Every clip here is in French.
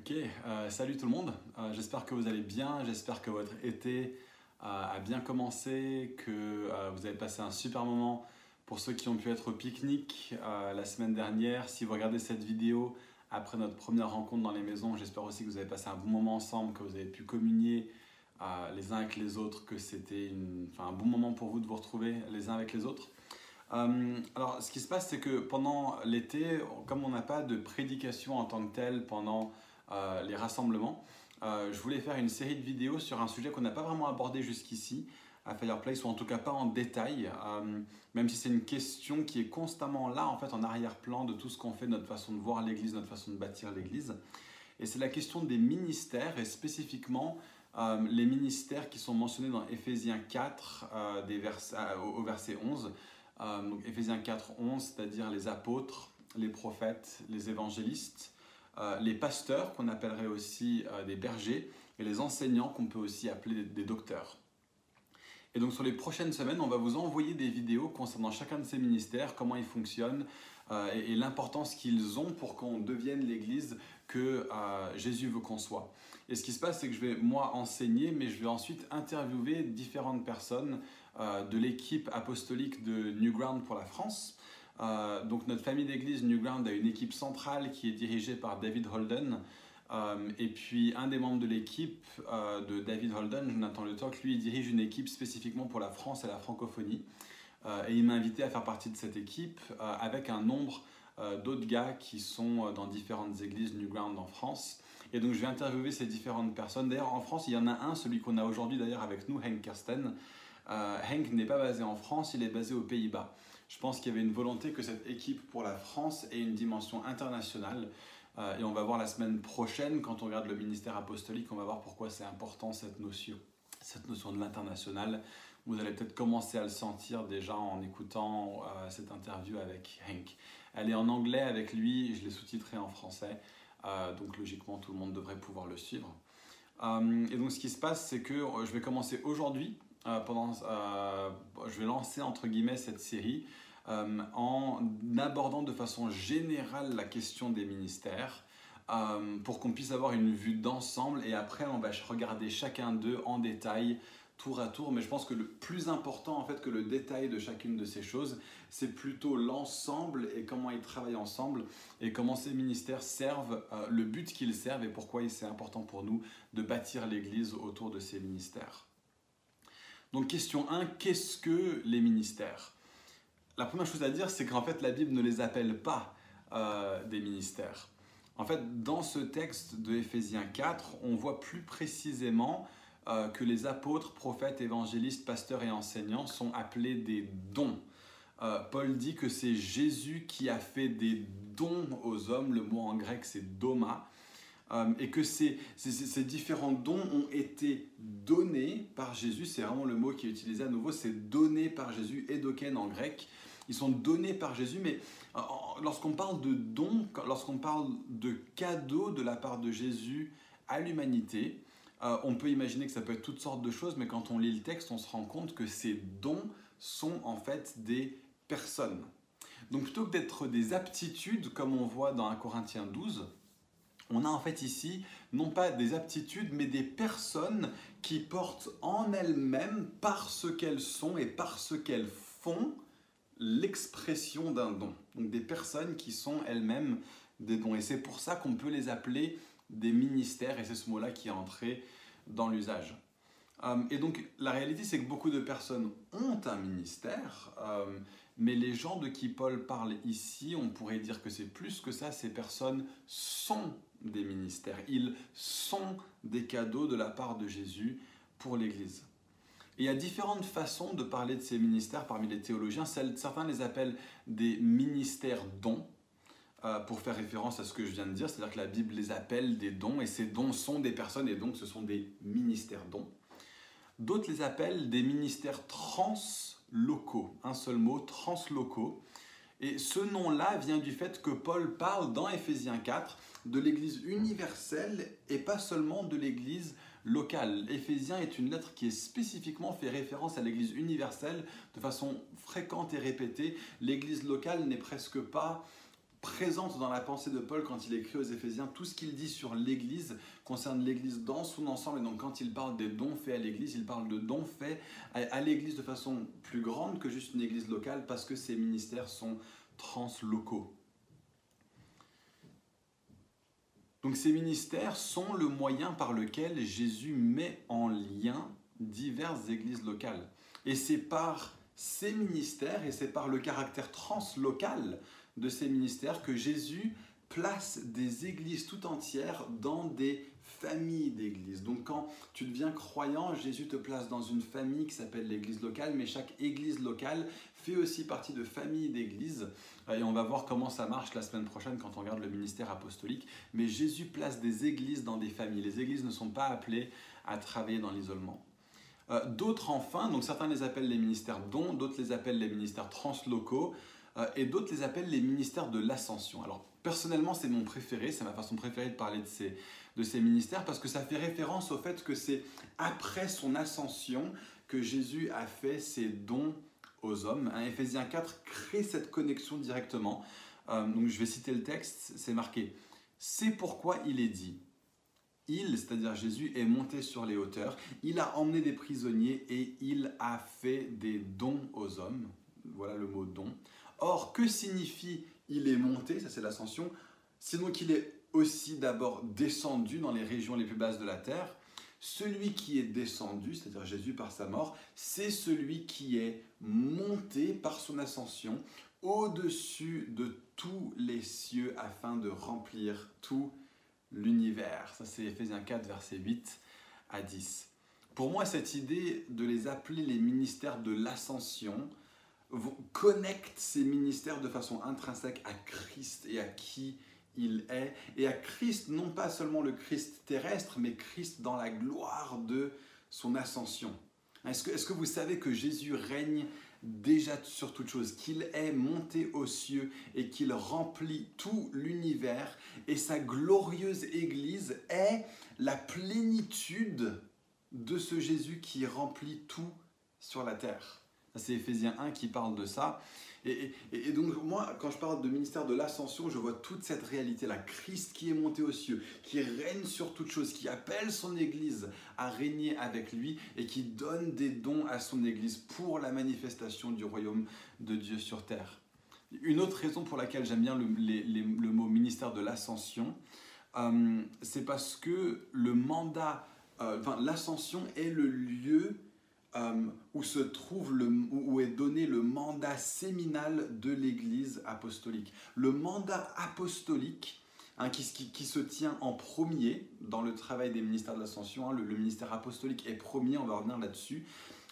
Ok, euh, salut tout le monde. Euh, j'espère que vous allez bien. J'espère que votre été euh, a bien commencé, que vous avez passé un super moment. Pour ceux qui ont pu être au pique-nique la semaine dernière, si vous regardez cette vidéo après notre première rencontre dans les maisons, j'espère aussi que vous avez passé un bon moment ensemble, que vous avez pu communier les uns avec les autres, que c'était un bon moment pour vous de vous retrouver les uns avec les autres. alors, ce qui se passe, c'est que pendant l'été, comme on n'a pas de prédication en tant que telle pendant euh, les rassemblements. Euh, je voulais faire une série de vidéos sur un sujet qu'on n'a pas vraiment abordé jusqu'ici à Fireplace, ou en tout cas pas en détail, euh, même si c'est une question qui est constamment là, en fait, en arrière-plan de tout ce qu'on fait, notre façon de voir l'Église, notre façon de bâtir l'Église. Et c'est la question des ministères, et spécifiquement les ministères qui sont mentionnés dans Éphésiens 4, des au, verset 11. donc Éphésiens 4, 11, c'est-à-dire les apôtres, les prophètes, les évangélistes, les pasteurs, qu'on appellerait aussi euh, des bergers, et les enseignants, qu'on peut aussi appeler des, docteurs. Et donc sur les prochaines semaines, on va vous envoyer des vidéos concernant chacun de ces ministères, comment ils fonctionnent euh, et, l'importance qu'ils ont pour qu'on devienne l'Église que Jésus veut qu'on soit. Et ce qui se passe, c'est que je vais moi enseigner, mais je vais ensuite interviewer différentes personnes de l'équipe apostolique de New Ground pour la France. Euh, donc notre famille d'église Newground a une équipe centrale qui est dirigée par David Holden. Euh, et puis un des membres de l'équipe euh, de David Holden, Jonathan Le Toc, lui il dirige une équipe spécifiquement pour la France et la francophonie. et il m'a invité à faire partie de cette équipe avec un nombre d'autres gars qui sont dans différentes églises Newground en France. Et donc je vais interviewer ces différentes personnes. D'ailleurs en France il y en a un, celui qu'on a aujourd'hui d'ailleurs avec nous, Henk Kersten. Henk n'est pas basé en France, il est basé aux Pays-Bas. Je pense qu'il y avait une volonté que cette équipe pour la France ait une dimension internationale. Euh, et on va voir la semaine prochaine, quand on regarde le ministère apostolique, on va voir pourquoi c'est important cette notion, cette notion de l'international. Vous allez peut-être commencer à le sentir déjà en écoutant euh, cette interview avec Hank. Elle est en anglais avec lui, je l'ai sous-titrée en français, euh, donc logiquement tout le monde devrait pouvoir le suivre. et donc ce qui se passe, c'est que je vais commencer aujourd'hui pendant, je vais lancer entre guillemets cette série euh, en abordant de façon générale la question des ministères pour qu'on puisse avoir une vue d'ensemble. Et après on va regarder chacun d'eux en détail tour à tour, mais je pense que le plus important en fait que le détail de chacune de ces choses, c'est plutôt l'ensemble et comment ils travaillent ensemble et comment ces ministères servent, le but qu'ils servent et pourquoi c'est important pour nous de bâtir l'Église autour de ces ministères. Donc question 1, qu'est-ce que les ministères? La première chose à dire, c'est qu'en fait la Bible ne les appelle pas euh, des ministères. En fait, dans ce texte de Éphésiens 4, on voit plus précisément euh, que les apôtres, prophètes, évangélistes, pasteurs et enseignants sont appelés des dons. Euh, Paul dit que c'est Jésus qui a fait des dons aux hommes, le mot en grec c'est doma, et que ces, différents dons ont été donnés par Jésus, c'est vraiment le mot qui est utilisé à nouveau, c'est donné par Jésus, edoken en grec. Ils sont donnés par Jésus, mais euh, lorsqu'on parle de dons, lorsqu'on parle de cadeaux de la part de Jésus à l'humanité, euh, on peut imaginer que ça peut être toutes sortes de choses, mais quand on lit le texte, on se rend compte que ces dons sont en fait des personnes. Donc plutôt que d'être des aptitudes, comme on voit dans 1 Corinthiens 12, on a en fait ici non pas des aptitudes, mais des personnes qui portent en elles-mêmes, par ce qu'elles sont et par ce qu'elles font, l'expression d'un don. Donc des personnes qui sont elles-mêmes des dons. Et c'est pour ça qu'on peut les appeler des ministères, et c'est ce mot-là qui est entré dans l'usage. Euh, et donc la réalité, c'est que beaucoup de personnes ont un ministère, euh, mais les gens de qui Paul parle ici, on pourrait dire que c'est plus que ça, ces personnes sont des ministères. Ils sont des cadeaux de la part de Jésus pour l'Église. Il y a différentes façons de parler de ces ministères parmi les théologiens. Certains les appellent des ministères dons, euh, pour faire référence à ce que je viens de dire, c'est-à-dire que la Bible les appelle des dons, et ces dons sont des personnes, et donc ce sont des ministères dons. D'autres les appellent des ministères translocaux, un seul mot, translocaux. Et ce nom-là vient du fait que Paul parle dans Éphésiens 4 de l'Église universelle et pas seulement de l'Église locale. Éphésiens est une lettre qui est spécifiquement fait référence à l'Église universelle de façon fréquente et répétée. L'Église locale n'est presque pas présente dans la pensée de Paul quand il écrit aux Éphésiens. Tout ce qu'il dit sur l'Église concerne l'Église dans son ensemble. Et donc quand il parle des dons faits à l'Église, il parle de dons faits à l'Église de façon plus grande que juste une Église locale parce que ces ministères sont translocaux. Donc ces ministères sont le moyen par lequel Jésus met en lien diverses églises locales. Et c'est par ces ministères et c'est par le caractère translocal de ces ministères que Jésus place des églises tout entières dans des familles d'églises. Donc quand tu deviens croyant, Jésus te place dans une famille qui s'appelle l'église locale, mais chaque église locale fait aussi partie de familles d'églises. Et on va voir comment ça marche la semaine prochaine quand on regarde le ministère apostolique. Mais Jésus place des églises dans des familles. Les églises ne sont pas appelées à travailler dans l'isolement. Euh, d'autres enfin, donc certains les appellent les ministères dons, d'autres les appellent les ministères translocaux, euh, et d'autres les appellent les ministères de l'ascension. Alors personnellement c'est mon préféré, c'est ma façon préférée de parler de ces, de ces ministères, parce que ça fait référence au fait que c'est après son ascension que Jésus a fait ses dons aux hommes. Hein, Éphésiens 4 crée cette connexion directement. Euh, donc je vais citer le texte, c'est marqué. C'est pourquoi il est dit. Il, c'est-à-dire Jésus, est monté sur les hauteurs, il a emmené des prisonniers et il a fait des dons aux hommes. Voilà le mot don. Or, que signifie il est monté Ça c'est l'ascension. Sinon qu'il est aussi d'abord descendu dans les régions les plus basses de la terre. Celui qui est descendu, c'est-à-dire Jésus par sa mort, c'est celui qui est monté par son ascension au-dessus de tous les cieux afin de remplir tout l'univers. Ça c'est Ephésiens 4, verset 8 à 10. Pour moi, cette idée de les appeler les ministères de l'ascension connecte ces ministères de façon intrinsèque à Christ et à qui il est, et à Christ, non pas seulement le Christ terrestre, mais Christ dans la gloire de son ascension. Est-ce que, vous savez que Jésus règne déjà sur toute chose, qu'il est monté aux cieux et qu'il remplit tout l'univers, et sa glorieuse Église est la plénitude de ce Jésus qui remplit tout sur la terre? C'est Ephésiens 1 qui parle de ça. Et, donc moi, quand je parle de ministère de l'ascension, je vois toute cette réalité-là. Christ qui est monté aux cieux, qui règne sur toute chose, qui appelle son Église à régner avec lui et qui donne des dons à son Église pour la manifestation du royaume de Dieu sur terre. Une autre raison pour laquelle j'aime bien le, mot ministère de l'ascension, euh, c'est parce que le mandat, euh, enfin, l'ascension est le lieu euh, où se trouve le, où est donné le mandat séminal de l'Église apostolique. Le mandat apostolique hein, qui, se tient en premier dans le travail des ministères de l'Ascension, hein, le, ministère apostolique est premier, on va revenir là-dessus.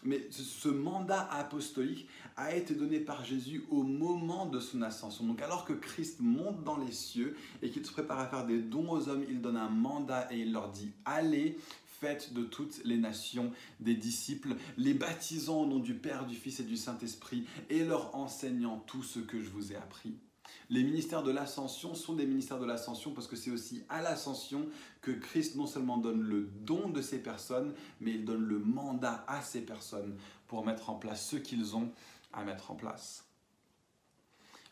Mais ce mandat apostolique a été donné par Jésus au moment de son ascension. Donc alors que Christ monte dans les cieux et qu'il se prépare à faire des dons aux hommes, il donne un mandat et il leur dit allez, faites de toutes les nations des disciples, les baptisant au nom du Père, du Fils et du Saint-Esprit, et leur enseignant tout ce que je vous ai appris. Les ministères de l'ascension sont des ministères de l'ascension parce que c'est aussi à l'ascension que Christ non seulement donne le don de ces personnes, mais il donne le mandat à ces personnes pour mettre en place ce qu'ils ont à mettre en place.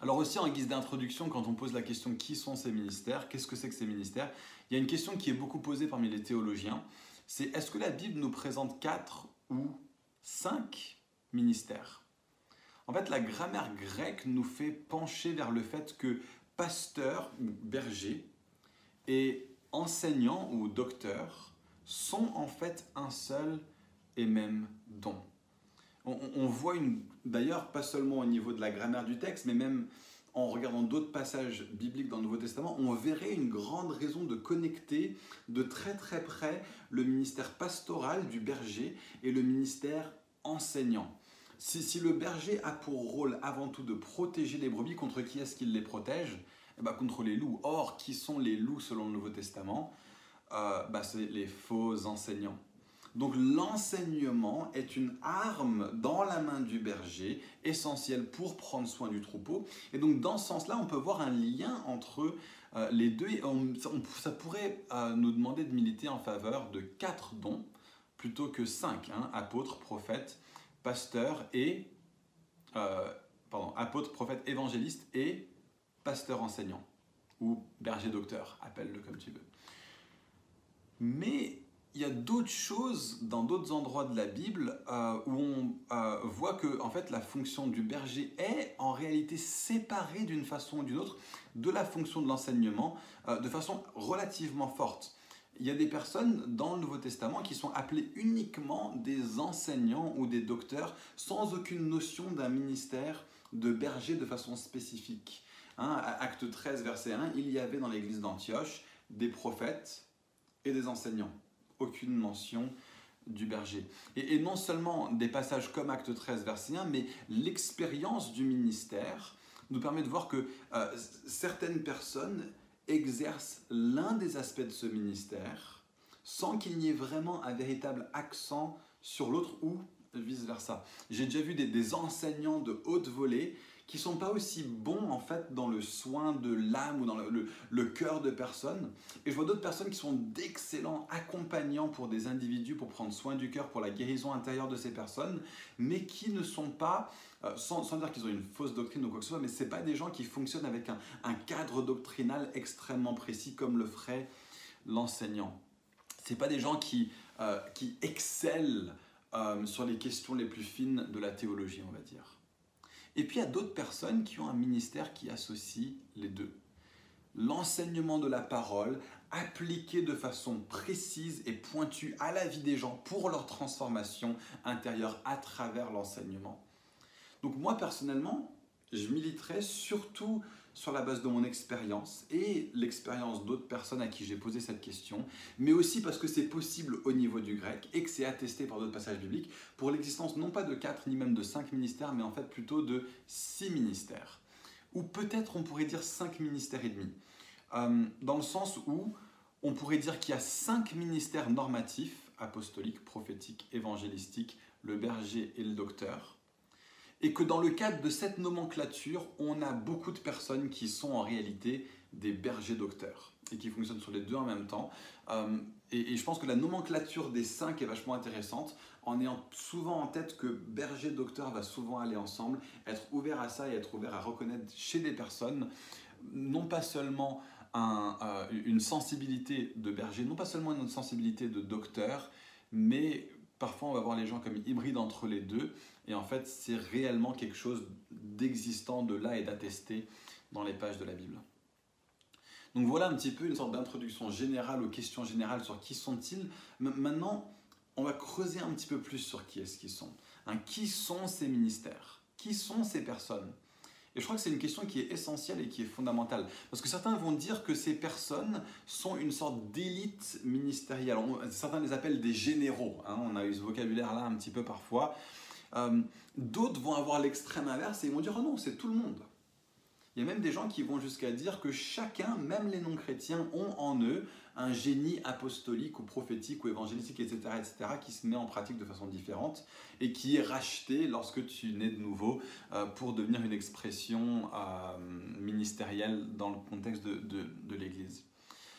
Alors aussi en guise d'introduction, quand on pose la question qui sont ces ministères, qu'est-ce que c'est que ces ministères, il y a une question qui est beaucoup posée parmi les théologiens c'est est-ce que la Bible nous présente quatre ou cinq ministères? En fait, la grammaire grecque nous fait pencher vers le fait que pasteur ou berger et enseignant ou docteur sont en fait un seul et même don. On, on voit d'ailleurs pas seulement au niveau de la grammaire du texte, mais même en regardant d'autres passages bibliques dans le Nouveau Testament, on verrait une grande raison de connecter de très très près le ministère pastoral du berger et le ministère enseignant. Si, le berger a pour rôle avant tout de protéger les brebis, contre qui est-ce qu'il les protège? Eh ben, Contre les loups. Or, qui sont les loups selon le Nouveau Testament? Euh, bah, C'est les faux enseignants. Donc l'enseignement est une arme dans la main du berger, essentielle pour prendre soin du troupeau. Et donc dans ce sens-là, on peut voir un lien entre euh, les deux. ça pourrait euh, nous demander de militer en faveur de quatre dons plutôt que cinq, hein, apôtres, prophètes, pasteurs et... Euh, pardon, apôtres, prophètes, évangélistes et pasteur enseignant ou berger docteur, appelle-le comme tu veux. Mais il y a d'autres choses dans d'autres endroits de la Bible euh, où on euh, voit que en fait, la fonction du berger est en réalité séparée d'une façon ou d'une autre de la fonction de l'enseignement euh, de façon relativement forte. Il y a des personnes dans le Nouveau Testament qui sont appelées uniquement des enseignants ou des docteurs sans aucune notion d'un ministère de berger de façon spécifique. Hein, acte 13, verset 1, il y avait dans l'église d'Antioche des prophètes et des enseignants. Aucune mention du berger. Et, non seulement des passages comme Acte 13, verset 1, mais l'expérience du ministère nous permet de voir que euh, certaines personnes exercent l'un des aspects de ce ministère sans qu'il n'y ait vraiment un véritable accent sur l'autre ou vice-versa. J'ai déjà vu des, enseignants de haute volée qui sont pas aussi bons en fait dans le soin de l'âme ou dans le, cœur de personnes. Et je vois d'autres personnes qui sont d'excellents accompagnants pour des individus, pour prendre soin du cœur, pour la guérison intérieure de ces personnes, mais qui ne sont pas, euh, sans, dire qu'ils ont une fausse doctrine ou quoi que ce soit, mais ce pas des gens qui fonctionnent avec un, cadre doctrinal extrêmement précis comme le ferait l'enseignant. Ce pas des gens qui, euh, qui excellent euh, sur les questions les plus fines de la théologie, on va dire. Et puis il y a d'autres personnes qui ont un ministère qui associe les deux. L'enseignement de la parole appliqué de façon précise et pointue à la vie des gens pour leur transformation intérieure à travers l'enseignement. Donc moi personnellement, je militerai surtout sur la base de mon expérience et l'expérience d'autres personnes à qui j'ai posé cette question, mais aussi parce que c'est possible au niveau du grec et que c'est attesté par d'autres passages bibliques pour l'existence non pas de quatre ni même de cinq ministères, mais en fait plutôt de six ministères. Ou peut-être on pourrait dire cinq ministères et demi, euh, dans le sens où on pourrait dire qu'il y a cinq ministères normatifs, apostoliques, prophétiques, évangélistiques, le berger et le docteur, et que dans le cadre de cette nomenclature, on a beaucoup de personnes qui sont en réalité des bergers docteurs et qui fonctionnent sur les deux en même temps. Euh, et, je pense que la nomenclature des cinq est vachement intéressante en ayant souvent en tête que berger docteur va souvent aller ensemble, être ouvert à ça et être ouvert à reconnaître chez des personnes non pas seulement euh, une sensibilité de berger, non pas seulement une sensibilité de docteur, mais parfois on va voir les gens comme hybrides entre les deux et en fait, c'est réellement quelque chose d'existant de là et d'attesté dans les pages de la Bible. Donc voilà un petit peu une sorte d'introduction générale aux questions générales sur qui sont-ils. Maintenant, on va creuser un petit peu plus sur qui est-ce qu'ils sont. Hein, qui sont ces ministères? Qui sont ces personnes? Et je crois que c'est une question qui est essentielle et qui est fondamentale. Parce que certains vont dire que ces personnes sont une sorte d'élite ministérielle. certains les appellent des généraux. Hein. on a eu ce vocabulaire-là un petit peu parfois. Euh, d'autres vont avoir l'extrême inverse et ils vont dire oh non, c'est tout le monde. Il y a même des gens qui vont jusqu'à dire que chacun, même les non-chrétiens, ont en eux un génie apostolique ou prophétique ou évangélistique, etc., etc., qui se met en pratique de façon différente et qui est racheté lorsque tu nais de nouveau euh, pour devenir une expression euh, ministérielle dans le contexte de, de l'Église.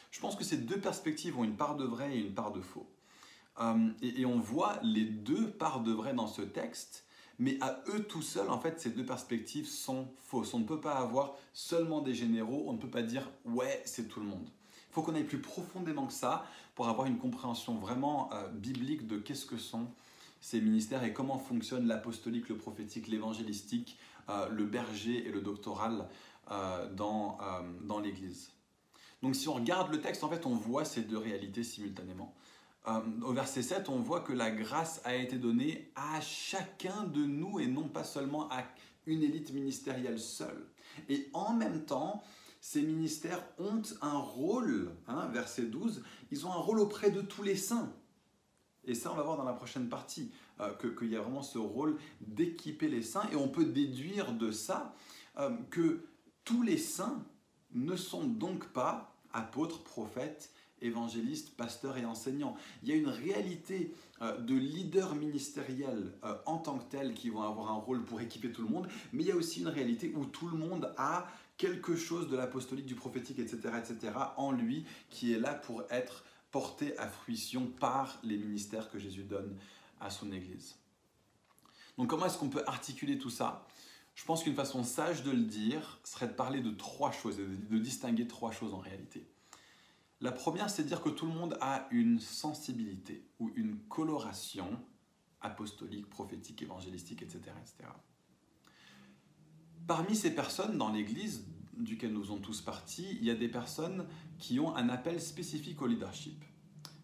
Je pense que ces deux perspectives ont une part de vrai et une part de faux. Euh, et, on voit les deux parts de vrai dans ce texte, mais à eux tout seuls, en fait, ces deux perspectives sont fausses. On ne peut pas avoir seulement des généraux, on ne peut pas dire ouais, c'est tout le monde. Il faut qu'on aille plus profondément que ça pour avoir une compréhension vraiment euh, biblique de qu'est-ce que sont ces ministères et comment fonctionne l'apostolique, le prophétique, l'évangélistique, euh, le berger et le doctoral dans, dans l'Église. Donc si on regarde le texte, en fait, on voit ces deux réalités simultanément. Euh, au verset 7, on voit que la grâce a été donnée à chacun de nous et non pas seulement à une élite ministérielle seule. Et en même temps, ces ministères ont un rôle, hein, verset 12, ils ont un rôle auprès de tous les saints. Et ça, on va voir dans la prochaine partie, euh, qu'il y a vraiment ce rôle d'équiper les saints. Et on peut déduire de ça euh, que tous les saints ne sont donc pas apôtres, prophètes évangélistes, pasteurs et enseignants. Il y a une réalité euh, de leaders ministériels euh, en tant que tels qui vont avoir un rôle pour équiper tout le monde, mais il y a aussi une réalité où tout le monde a quelque chose de l'apostolique, du prophétique, etc., etc., en lui, qui est là pour être porté à fruition par les ministères que Jésus donne à son Église. Donc comment est-ce qu'on peut articuler tout ça? Je pense qu'une façon sage de le dire serait de parler de trois choses, de distinguer trois choses en réalité. La première, c'est dire que tout le monde a une sensibilité ou une coloration apostolique, prophétique, évangélistique, etc. etc. Parmi ces personnes dans l'Église, duquel nous sommes tous partis, il y a des personnes qui ont un appel spécifique au leadership.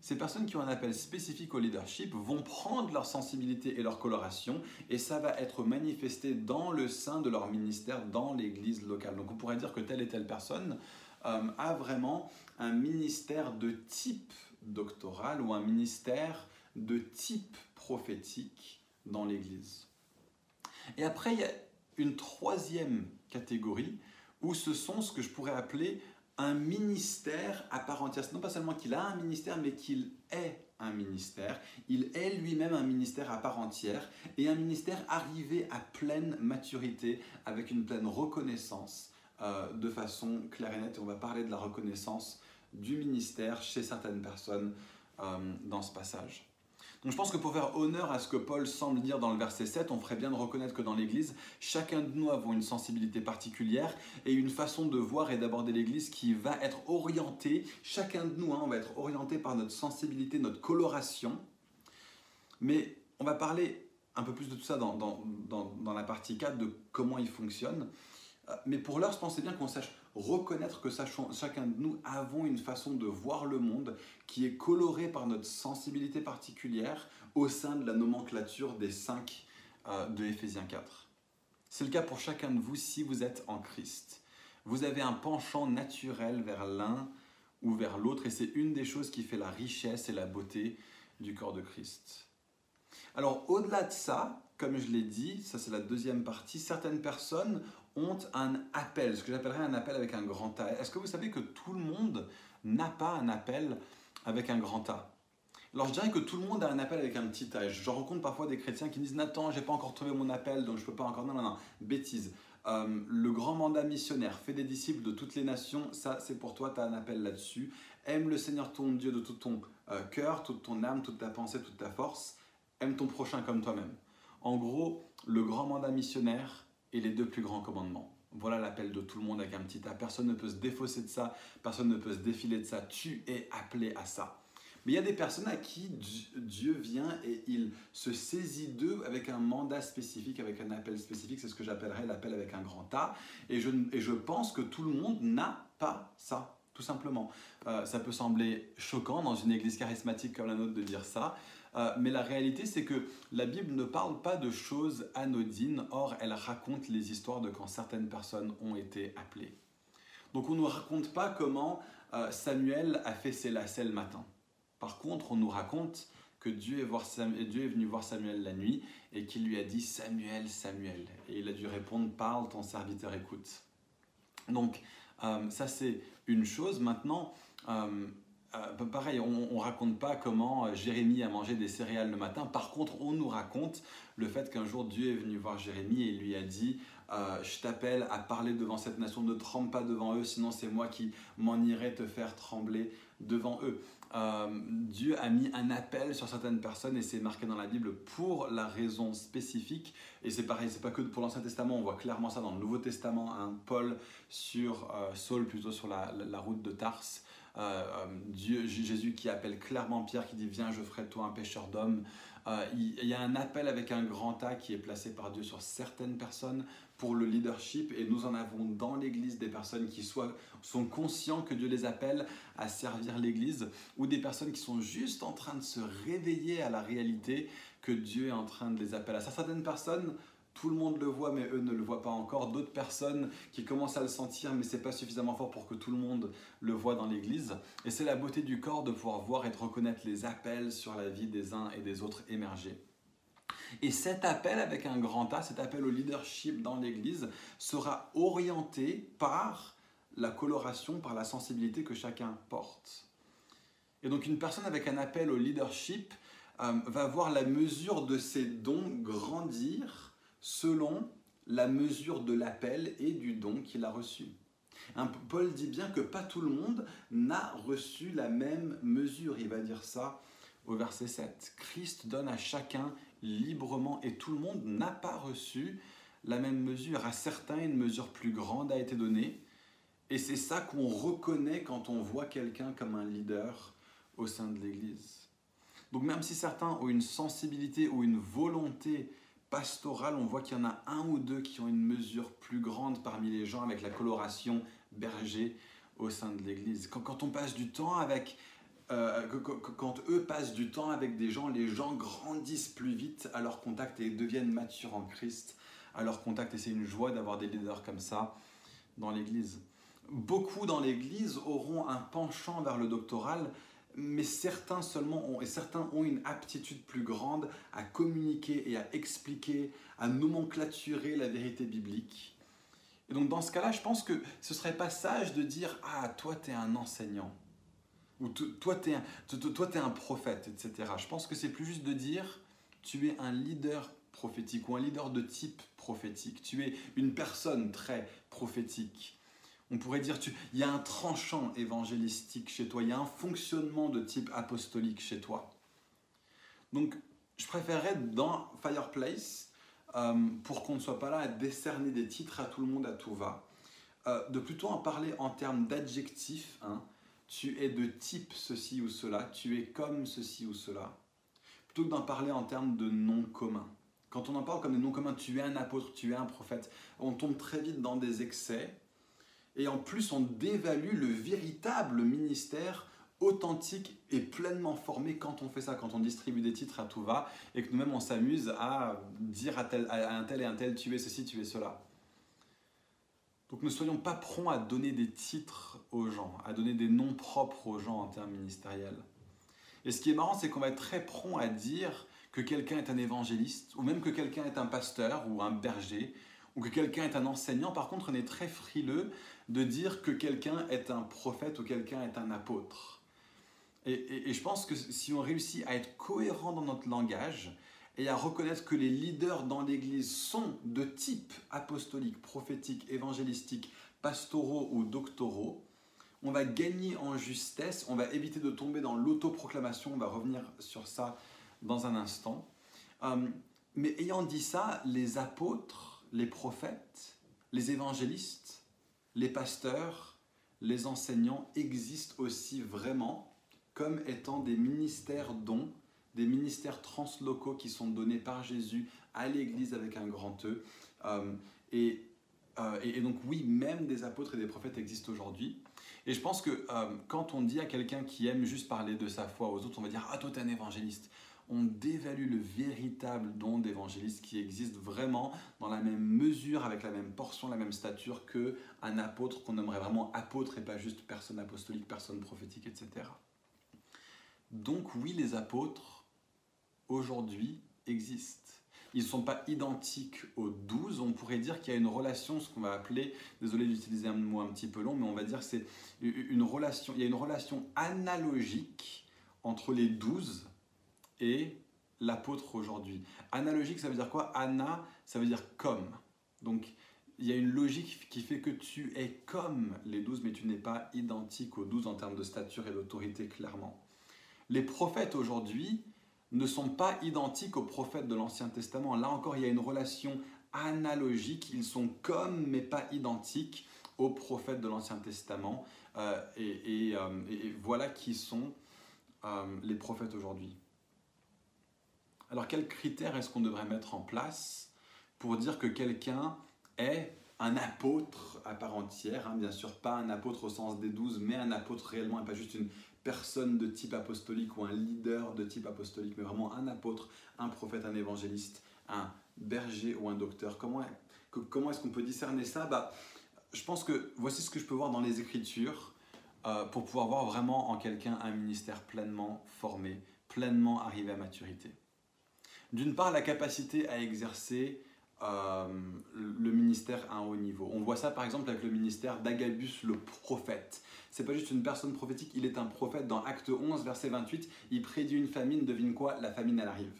Ces personnes qui ont un appel spécifique au leadership vont prendre leur sensibilité et leur coloration et ça va être manifesté dans le sein de leur ministère, dans l'église locale. Donc on pourrait dire que telle et telle personne a vraiment un ministère de type doctoral ou un ministère de type prophétique dans l'église. Et après, il y a une troisième catégorie où ce sont ce que je pourrais appeler un ministère à part entière. Non pas seulement qu'il a un ministère, mais qu'il est un ministère. Il est lui-même un ministère à part entière et un ministère arrivé à pleine maturité avec une pleine reconnaissance euh, de façon claire et nette. Et on va parler de la reconnaissance du ministère chez certaines personnes euh, dans ce passage. Donc je pense que pour faire honneur à ce que Paul semble dire dans le verset 7, on ferait bien de reconnaître que dans l'Église, chacun de nous avons une sensibilité particulière et une façon de voir et d'aborder l'Église qui va être orientée, chacun de nous, hein, on va être orienté par notre sensibilité, notre coloration. Mais on va parler un peu plus de tout ça dans, dans, la partie 4, de comment il fonctionne. Mais pour l'heure, je pensais bien qu'on sache reconnaître que chacun de nous avons une façon de voir le monde qui est colorée par notre sensibilité particulière au sein de la nomenclature des cinq euh, de Éphésiens 4. C'est le cas pour chacun de vous si vous êtes en Christ. Vous avez un penchant naturel vers l'un ou vers l'autre et c'est une des choses qui fait la richesse et la beauté du corps de Christ. Alors au-delà de ça, comme je l'ai dit, ça c'est la deuxième partie, certaines personnes ont un appel, ce que j'appellerais un appel avec un grand A. Est-ce que vous savez que tout le monde n'a pas un appel avec un grand A? Alors je dirais que tout le monde a un appel avec un petit A. Je rencontre parfois des chrétiens qui disent Nathan, j'ai pas encore trouvé mon appel, donc je peux pas encore. Non, non, non, bêtise. Euh, le grand mandat missionnaire, fais des disciples de toutes les nations, ça c'est pour toi, tu as un appel là-dessus. Aime le Seigneur ton Dieu de tout ton euh, cœur, toute ton âme, toute ta pensée, toute ta force. Aime ton prochain comme toi-même. En gros, le grand mandat missionnaire, et les deux plus grands commandements. Voilà l'appel de tout le monde avec un petit A. Personne ne peut se défausser de ça, personne ne peut se défiler de ça. Tu es appelé à ça. Mais il y a des personnes à qui Dieu vient et il se saisit d'eux avec un mandat spécifique, avec un appel spécifique. C'est ce que j'appellerais l'appel avec un grand A. Et je, et je pense que tout le monde n'a pas ça, tout simplement. Euh, ça peut sembler choquant dans une église charismatique comme la nôtre de dire ça. Euh, mais la réalité, c'est que la Bible ne parle pas de choses anodines, or elle raconte les histoires de quand certaines personnes ont été appelées. Donc on ne nous raconte pas comment euh, Samuel a fait ses lacets le matin. Par contre, on nous raconte que Dieu est, venu voir Samuel la nuit et qu'il lui a dit Samuel, Samuel. Et il a dû répondre Parle, ton serviteur écoute. Donc, euh, ça c'est une chose. Maintenant, pareil, on, ne raconte pas comment euh, Jérémie a mangé des céréales le matin. Par contre, on nous raconte le fait qu'un jour Dieu est venu voir Jérémie et lui a dit euh, Je t'appelle à parler devant cette nation, ne tremble pas devant eux, sinon c'est moi qui m'en irai te faire trembler devant eux. Dieu a mis un appel sur certaines personnes et c'est marqué dans la Bible pour la raison spécifique. Et c'est pareil, c'est pas que pour l'Ancien Testament, on voit clairement ça dans le Nouveau Testament, un Paul sur Saul plutôt sur la, la route de Tarse. Euh, euh, Dieu, Jésus qui appelle clairement Pierre, qui dit Viens, je ferai de toi un pêcheur d'hommes. Euh, il y a un appel avec un grand A qui est placé par Dieu sur certaines personnes pour le leadership et nous en avons dans l'Église des personnes qui sont conscients que Dieu les appelle à servir l'Église ou des personnes qui sont juste en train de se réveiller à la réalité que Dieu est en train de les appeler. À certaines personnes tout le monde le voit, mais eux ne le voient pas encore. D'autres personnes qui commencent à le sentir, mais c'est pas suffisamment fort pour que tout le monde le voit dans l'Église. Et c'est la beauté du corps de pouvoir voir et de reconnaître les appels sur la vie des uns et des autres émerger. Et cet appel avec un grand A, cet appel au leadership dans l'Église, sera orienté par la coloration, par la sensibilité que chacun porte. Et donc une personne avec un appel au leadership euh, va voir la mesure de ses dons grandir selon la mesure de l'appel et du don qu'il a reçu. Paul dit bien que pas tout le monde n'a reçu la même mesure. Il va dire ça au verset 7. Christ donne à chacun librement et tout le monde n'a pas reçu la même mesure. À certains, une mesure plus grande a été donnée. Et c'est ça qu'on reconnaît quand on voit quelqu'un comme un leader au sein de l'Église. Donc même si certains ont une sensibilité ou une volonté pastorale, on voit qu'il y en a un ou deux qui ont une mesure plus grande parmi les gens avec la coloration berger au sein de l'Église. Quand, on passe du temps avec... Euh, quand eux passent du temps avec des gens, les gens grandissent plus vite à leur contact et deviennent matures en Christ à leur contact. Et c'est une joie d'avoir des leaders comme ça dans l'Église. Beaucoup dans l'Église auront un penchant vers le doctoral, mais certains seulement ont, et certains ont une aptitude plus grande à communiquer et à expliquer, à nomenclaturer la vérité biblique. Et donc dans ce cas-là, je pense que ce serait pas sage de dire ah toi tu es un enseignant ou toi tu es, es, un prophète, etc. Je pense que c'est plus juste de dire tu es un leader prophétique ou un leader de type prophétique. Tu es une personne très prophétique. On pourrait dire, il y a un tranchant évangélistique chez toi, il y a un fonctionnement de type apostolique chez toi. Donc, je préférerais dans Fireplace, euh, pour qu'on ne soit pas là à décerner des titres à tout le monde, à tout va, euh, de plutôt en parler en termes d'adjectifs. Hein. tu es de type ceci ou cela, tu es comme ceci ou cela, plutôt que d'en parler en termes de nom commun. Quand on en parle comme des noms communs, tu es un apôtre, tu es un prophète, on tombe très vite dans des excès et en plus, on dévalue le véritable ministère authentique et pleinement formé quand on fait ça, quand on distribue des titres à tout va et que nous-mêmes on s'amuse à dire à, un tel et un tel tu es ceci, tu es cela. Donc ne soyons pas prompts à donner des titres aux gens, à donner des noms propres aux gens en termes ministériels. Et ce qui est marrant, c'est qu'on va être très prompt à dire que quelqu'un est un évangéliste, ou même que quelqu'un est un pasteur ou un berger, ou que quelqu'un est un enseignant. Par contre, on est très frileux de dire que quelqu'un est un prophète ou quelqu'un est un apôtre. Et, je pense que si on réussit à être cohérent dans notre langage et à reconnaître que les leaders dans l'Église sont de type apostolique, prophétique, évangélistique, pastoraux ou doctoraux, on va gagner en justesse, on va éviter de tomber dans l'autoproclamation, on va revenir sur ça dans un instant. Euh, mais ayant dit ça, les apôtres, les prophètes, les évangélistes, les pasteurs, les enseignants existent aussi vraiment comme étant des ministères dons, des ministères translocaux qui sont donnés par Jésus à l'Église avec un grand E. Euh, euh, et, donc oui, même des apôtres et des prophètes existent aujourd'hui. Et je pense que euh, quand on dit à quelqu'un qui aime juste parler de sa foi aux autres, on va dire Ah, toi, t'es un évangéliste on dévalue le véritable don d'évangéliste qui existe vraiment dans la même mesure, avec la même portion, la même stature que un apôtre qu'on nommerait vraiment apôtre et pas juste personne apostolique, personne prophétique, etc. Donc oui, les apôtres aujourd'hui existent. Ils ne sont pas identiques aux douze. On pourrait dire qu'il y a une relation, ce qu'on va appeler, désolé d'utiliser un mot un petit peu long, mais on va dire c'est une relation, il y a une relation analogique entre les douze et l'apôtre aujourd'hui. Analogique, ça veut dire quoi? Anna, ça veut dire comme. Donc, il y a une logique qui fait que tu es comme les douze, mais tu n'es pas identique aux douze en termes de stature et d'autorité, clairement. Les prophètes aujourd'hui ne sont pas identiques aux prophètes de l'Ancien Testament. Là encore, il y a une relation analogique. Ils sont comme, mais pas identiques aux prophètes de l'Ancien Testament. Euh, euh, et, voilà qui sont euh, les prophètes aujourd'hui. Alors quels critères est-ce qu'on devrait mettre en place pour dire que quelqu'un est un apôtre à part entière, hein, bien sûr pas un apôtre au sens des douze, mais un apôtre réellement et pas juste une personne de type apostolique ou un leader de type apostolique, mais vraiment un apôtre, un prophète, un évangéliste, un berger ou un docteur. Comment, est-ce qu'on peut discerner ça? Bah, Je pense que voici ce que je peux voir dans les Écritures euh, pour pouvoir voir vraiment en quelqu'un un ministère pleinement formé, pleinement arrivé à maturité. D'une part, la capacité à exercer euh, le ministère à un haut niveau. On voit ça par exemple avec le ministère d'Agabus le prophète. C'est pas juste une personne prophétique, il est un prophète. Dans Acte 11, verset 28, il prédit une famine, devine quoi? La famine, elle arrive.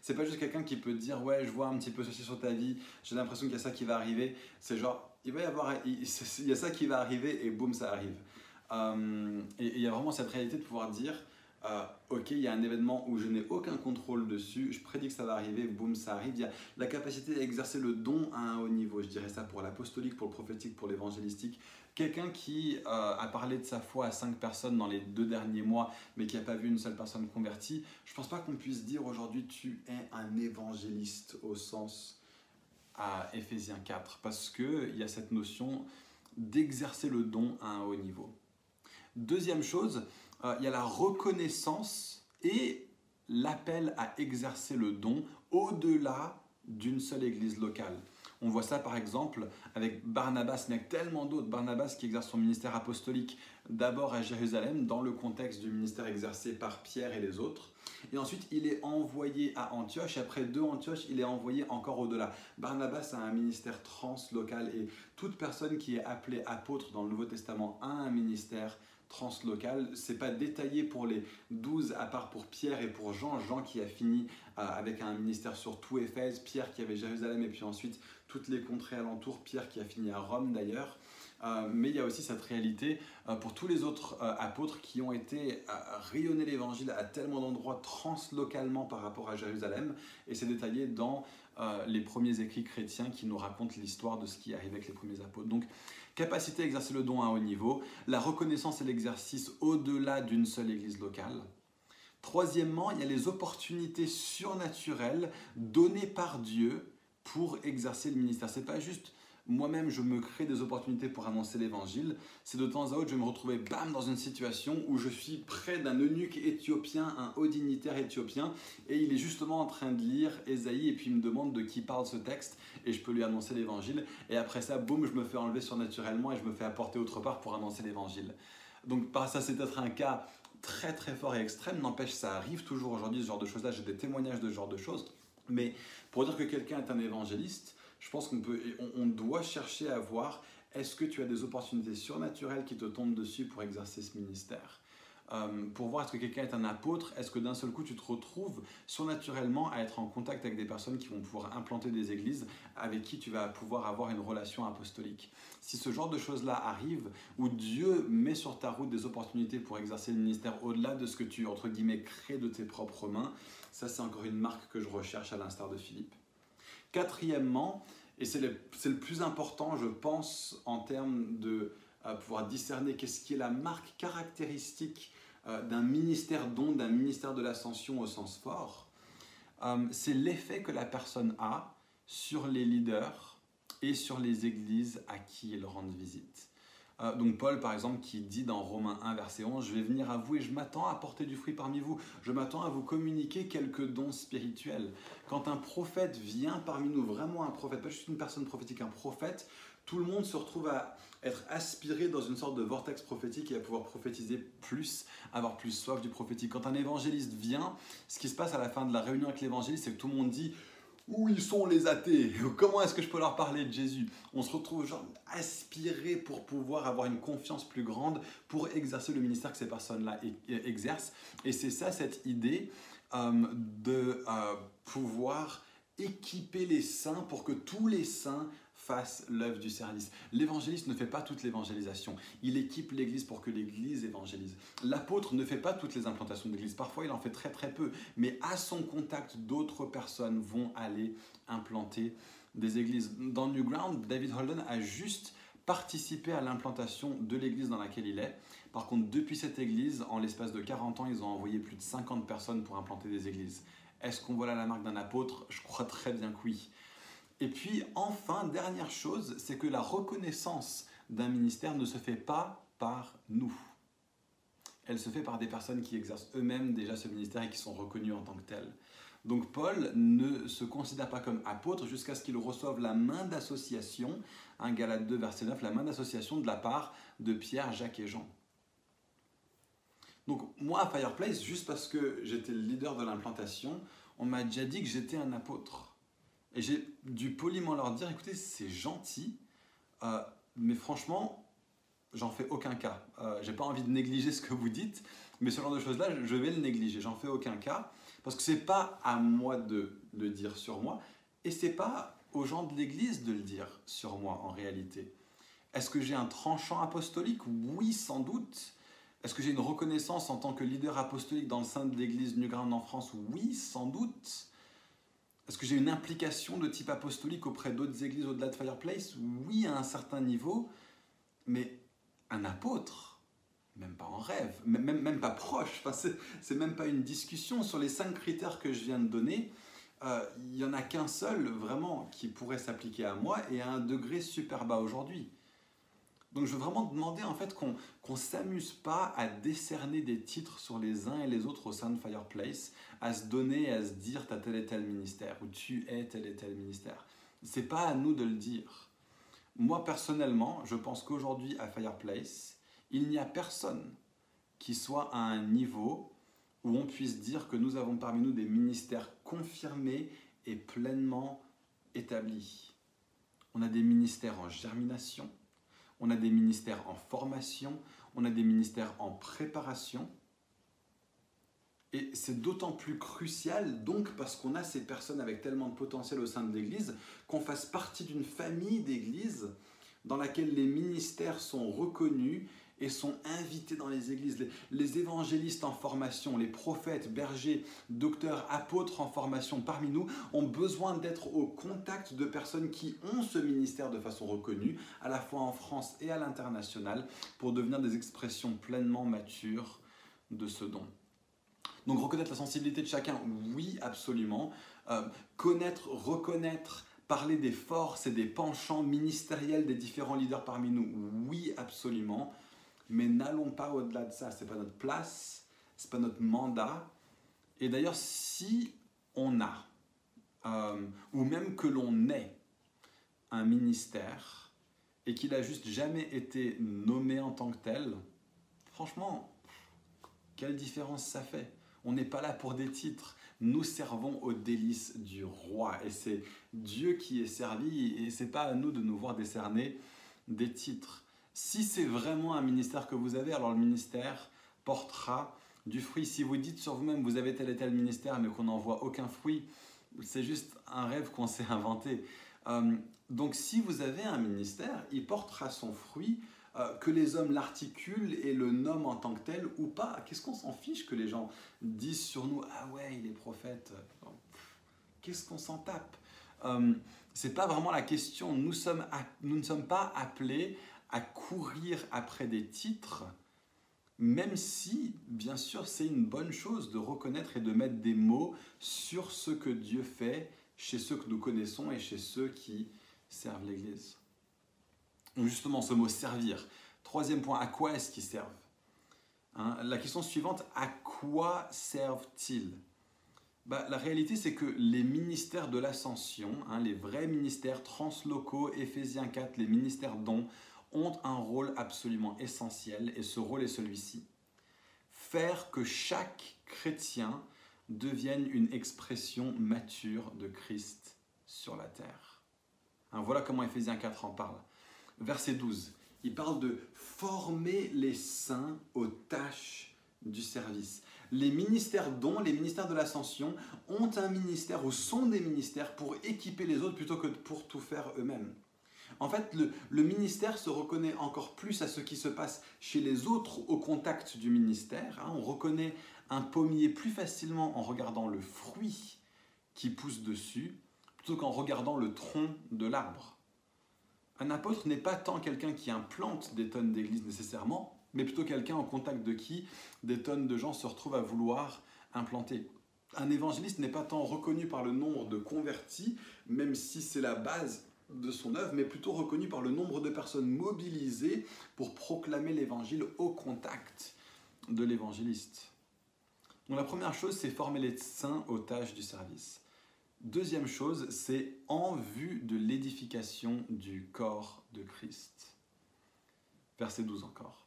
C'est pas juste quelqu'un qui peut dire ouais je vois un petit peu ceci sur ta vie, j'ai l'impression qu'il y a ça qui va arriver. C'est genre il va y avoir il, y a ça qui va arriver et boum ça arrive. Euh, et il y a vraiment cette réalité de pouvoir dire euh, ok, il y a un événement où je n'ai aucun contrôle dessus, je prédis que ça va arriver, boum, ça arrive. Il y a la capacité à exercer le don à un haut niveau. Je dirais ça pour l'apostolique, pour le prophétique, pour l'évangélistique. Quelqu'un qui euh, a parlé de sa foi à cinq personnes dans les deux derniers mois, mais qui n'a pas vu une seule personne convertie, je ne pense pas qu'on puisse dire aujourd'hui tu es un évangéliste au sens à Éphésiens 4, parce qu'il y a cette notion d'exercer le don à un haut niveau. Deuxième chose, euh, il y a la reconnaissance et l'appel à exercer le don au-delà d'une seule église locale. On voit ça par exemple avec Barnabas, mais avec tellement d'autres. Barnabas qui exerce son ministère apostolique d'abord à Jérusalem, dans le contexte du ministère exercé par Pierre et les autres. Et ensuite, il est envoyé à Antioche. Après deux Antioche, il est envoyé encore au-delà. Barnabas a un ministère translocal et toute personne qui est appelée apôtre dans le Nouveau Testament a un ministère translocal. C'est pas détaillé pour les douze, à part pour Pierre et pour Jean. Jean qui a fini euh, avec un ministère sur tout Éphèse, Pierre qui avait Jérusalem et puis ensuite toutes les contrées alentours, Pierre qui a fini à Rome d'ailleurs. Euh, mais il y a aussi cette réalité euh, pour tous les autres apôtres qui ont été rayonner l'évangile à tellement d'endroits translocalement par rapport à Jérusalem. Et c'est détaillé dans les premiers écrits chrétiens qui nous racontent l'histoire de ce qui arrive avec les premiers apôtres. Donc capacité à exercer le don à un haut niveau, la reconnaissance et l'exercice au-delà d'une seule église locale. Troisièmement, il y a les opportunités surnaturelles données par Dieu pour exercer le ministère. C'est pas juste moi-même, je me crée des opportunités pour annoncer l'évangile. C'est de temps à autre, je vais me retrouver, bam, dans une situation où je suis près d'un eunuque éthiopien, un haut dignitaire éthiopien, et il est justement en train de lire Ésaïe, et puis il me demande de qui parle ce texte, et je peux lui annoncer l'évangile. Et après ça, boum, je me fais enlever surnaturellement, et je me fais apporter autre part pour annoncer l'évangile. Donc, ça, c'est peut-être un cas très très fort et extrême. N'empêche, ça arrive toujours aujourd'hui, ce genre de choses-là. J'ai des témoignages de ce genre de choses. Mais pour dire que quelqu'un est un évangéliste, je pense qu'on peut, on, doit chercher à voir est-ce que tu as des opportunités surnaturelles qui te tombent dessus pour exercer ce ministère? Euh, pour voir est-ce que quelqu'un est un apôtre, est-ce que d'un seul coup tu te retrouves surnaturellement à être en contact avec des personnes qui vont pouvoir implanter des églises avec qui tu vas pouvoir avoir une relation apostolique? Si ce genre de choses-là arrive, où Dieu met sur ta route des opportunités pour exercer le ministère au-delà de ce que tu, entre guillemets, crées de tes propres mains, ça c'est encore une marque que je recherche à l'instar de Philippe. Quatrièmement, et c'est le, plus important, je pense, en termes de euh, pouvoir discerner qu'est-ce qui est la marque caractéristique euh, d'un ministère don, d'un ministère de l'ascension au sens fort, euh, c'est l'effet que la personne a sur les leaders et sur les églises à qui ils rendent visite. Euh, donc Paul, par exemple, qui dit dans Romains 1, verset 11, Je vais venir à vous et je m'attends à porter du fruit parmi vous. Je m'attends à vous communiquer quelques dons spirituels. Quand un prophète vient parmi nous, vraiment un prophète, pas juste une personne prophétique, un prophète, tout le monde se retrouve à être aspiré dans une sorte de vortex prophétique et à pouvoir prophétiser plus, avoir plus soif du prophétique. Quand un évangéliste vient, ce qui se passe à la fin de la réunion avec l'évangéliste, c'est que tout le monde dit où ils sont les athées? Comment est-ce que je peux leur parler de Jésus? On se retrouve genre aspiré pour pouvoir avoir une confiance plus grande pour exercer le ministère que ces personnes-là exercent. Et c'est ça cette idée euh, de euh, pouvoir équiper les saints pour que tous les saints fasse l'œuvre du service. L'évangéliste ne fait pas toute l'évangélisation. Il équipe l'Église pour que l'Église évangélise. L'apôtre ne fait pas toutes les implantations d'Église. Parfois, il en fait très très peu. Mais à son contact, d'autres personnes vont aller implanter des églises. Dans Newground, David Holden a juste participé à l'implantation de l'église dans laquelle il est. Par contre, depuis cette église, en l'espace de 40 ans, ils ont envoyé plus de 50 personnes pour implanter des églises. Est-ce qu'on voit là la marque d'un apôtre? Je crois très bien que oui. Et puis enfin, dernière chose, c'est que la reconnaissance d'un ministère ne se fait pas par nous. Elle se fait par des personnes qui exercent eux-mêmes déjà ce ministère et qui sont reconnues en tant que telles. Donc Paul ne se considère pas comme apôtre jusqu'à ce qu'il reçoive la main d'association, un Galate 2 verset 9, la main d'association de la part de Pierre, Jacques et Jean. Donc moi à Fireplace, juste parce que j'étais le leader de l'implantation, on m'a déjà dit que j'étais un apôtre. Et j'ai dû poliment leur dire, écoutez, c'est gentil, euh, mais franchement, j'en fais aucun cas. Euh, j'ai pas envie de négliger ce que vous dites, mais ce genre de choses-là, je vais le négliger. J'en fais aucun cas, parce que c'est pas à moi de le dire sur moi, et c'est pas aux gens de l'Église de le dire sur moi en réalité. Est-ce que j'ai un tranchant apostolique? Oui, sans doute, Est-ce que j'ai une reconnaissance en tant que leader apostolique dans le sein de l'Église New Ground en France? Oui, sans doute. Est-ce que j'ai une implication de type apostolique auprès d'autres églises au-delà de Fireplace Oui, à un certain niveau. Mais un apôtre, même pas en rêve, même, même pas proche, enfin, c'est même pas une discussion sur les cinq critères que je viens de donner. Euh, il n'y en a qu'un seul vraiment qui pourrait s'appliquer à moi et à un degré super bas aujourd'hui. Donc je veux vraiment demander en fait qu'on ne s'amuse pas à décerner des titres sur les uns et les autres au sein de Fireplace, à se donner, à se dire tu as tel et tel ministère ou tu es tel et tel ministère. C'est pas à nous de le dire. Moi personnellement, je pense qu'aujourd'hui à Fireplace, il n'y a personne qui soit à un niveau où on puisse dire que nous avons parmi nous des ministères confirmés et pleinement établis. On a des ministères en germination, on a des ministères en formation, on a des ministères en préparation. Et c'est d'autant plus crucial, donc, parce qu'on a ces personnes avec tellement de potentiel au sein de l'Église, qu'on fasse partie d'une famille d'Église dans laquelle les ministères sont reconnus et sont invités dans les églises. Les, évangélistes en formation, les prophètes, bergers, docteurs, apôtres en formation parmi nous ont besoin d'être au contact de personnes qui ont ce ministère de façon reconnue, à la fois en France et à l'international, pour devenir des expressions pleinement matures de ce don. Donc reconnaître la sensibilité de chacun, oui, absolument. Euh, connaître, reconnaître, parler des forces et des penchants ministériels des différents leaders parmi nous, oui, absolument mais n'allons pas au-delà de ça. Ce n'est pas notre place, ce n'est pas notre mandat. Et d'ailleurs, si on a, euh, ou même que l'on ait un ministère et qu'il a juste jamais été nommé en tant que tel, franchement, quelle différence ça fait? On n'est pas là pour des titres. Nous servons aux délices du roi et c'est Dieu qui est servi et c'est pas à nous de nous voir décerner des titres. Si c'est vraiment un ministère que vous avez, alors le ministère portera du fruit. Si vous dites sur vous-même, vous avez tel et tel ministère, mais qu'on n'en voit aucun fruit, c'est juste un rêve qu'on s'est inventé. Euh, donc si vous avez un ministère, il portera son fruit, euh, que les hommes l'articulent et le nomment en tant que tel ou pas. Qu'est-ce qu'on s'en fiche que les gens disent sur nous Ah ouais, il est prophète. Qu'est-ce qu'on s'en tape? Euh, C'est pas vraiment la question. Nous, ne sommes pas appelés courir après des titres, même si, bien sûr, c'est une bonne chose de reconnaître et de mettre des mots sur ce que Dieu fait chez ceux que nous connaissons et chez ceux qui servent l'Église. Justement, ce mot servir. Troisième point, à quoi est-ce qu'ils servent hein, La question suivante, à quoi servent-ils? Bah, La réalité, c'est que les ministères de l'ascension, hein, les vrais ministères translocaux, Éphésiens 4, les ministères dont ont un rôle absolument essentiel et ce rôle est celui-ci. Faire que chaque chrétien devienne une expression mature de Christ sur la terre. Hein, voilà comment Ephésiens 4 en parle. Verset 12, il parle de former les saints aux tâches du service. Les ministères dont, les ministères de l'ascension, ont un ministère ou sont des ministères pour équiper les autres plutôt que pour tout faire eux-mêmes. En fait, le, ministère se reconnaît encore plus à ce qui se passe chez les autres au contact du ministère. Hein. On reconnaît un pommier plus facilement en regardant le fruit qui pousse dessus plutôt qu'en regardant le tronc de l'arbre. Un apôtre n'est pas tant quelqu'un qui implante des tonnes d'église nécessairement, mais plutôt quelqu'un en contact de qui des tonnes de gens se retrouvent à vouloir implanter. Un évangéliste n'est pas tant reconnu par le nombre de convertis, même si c'est la base de son œuvre, mais plutôt reconnu par le nombre de personnes mobilisées pour proclamer l'évangile au contact de l'évangéliste. Donc la première chose, c'est former les saints aux tâches du service. Deuxième chose, c'est en vue de l'édification du corps de Christ. Verset 12 encore.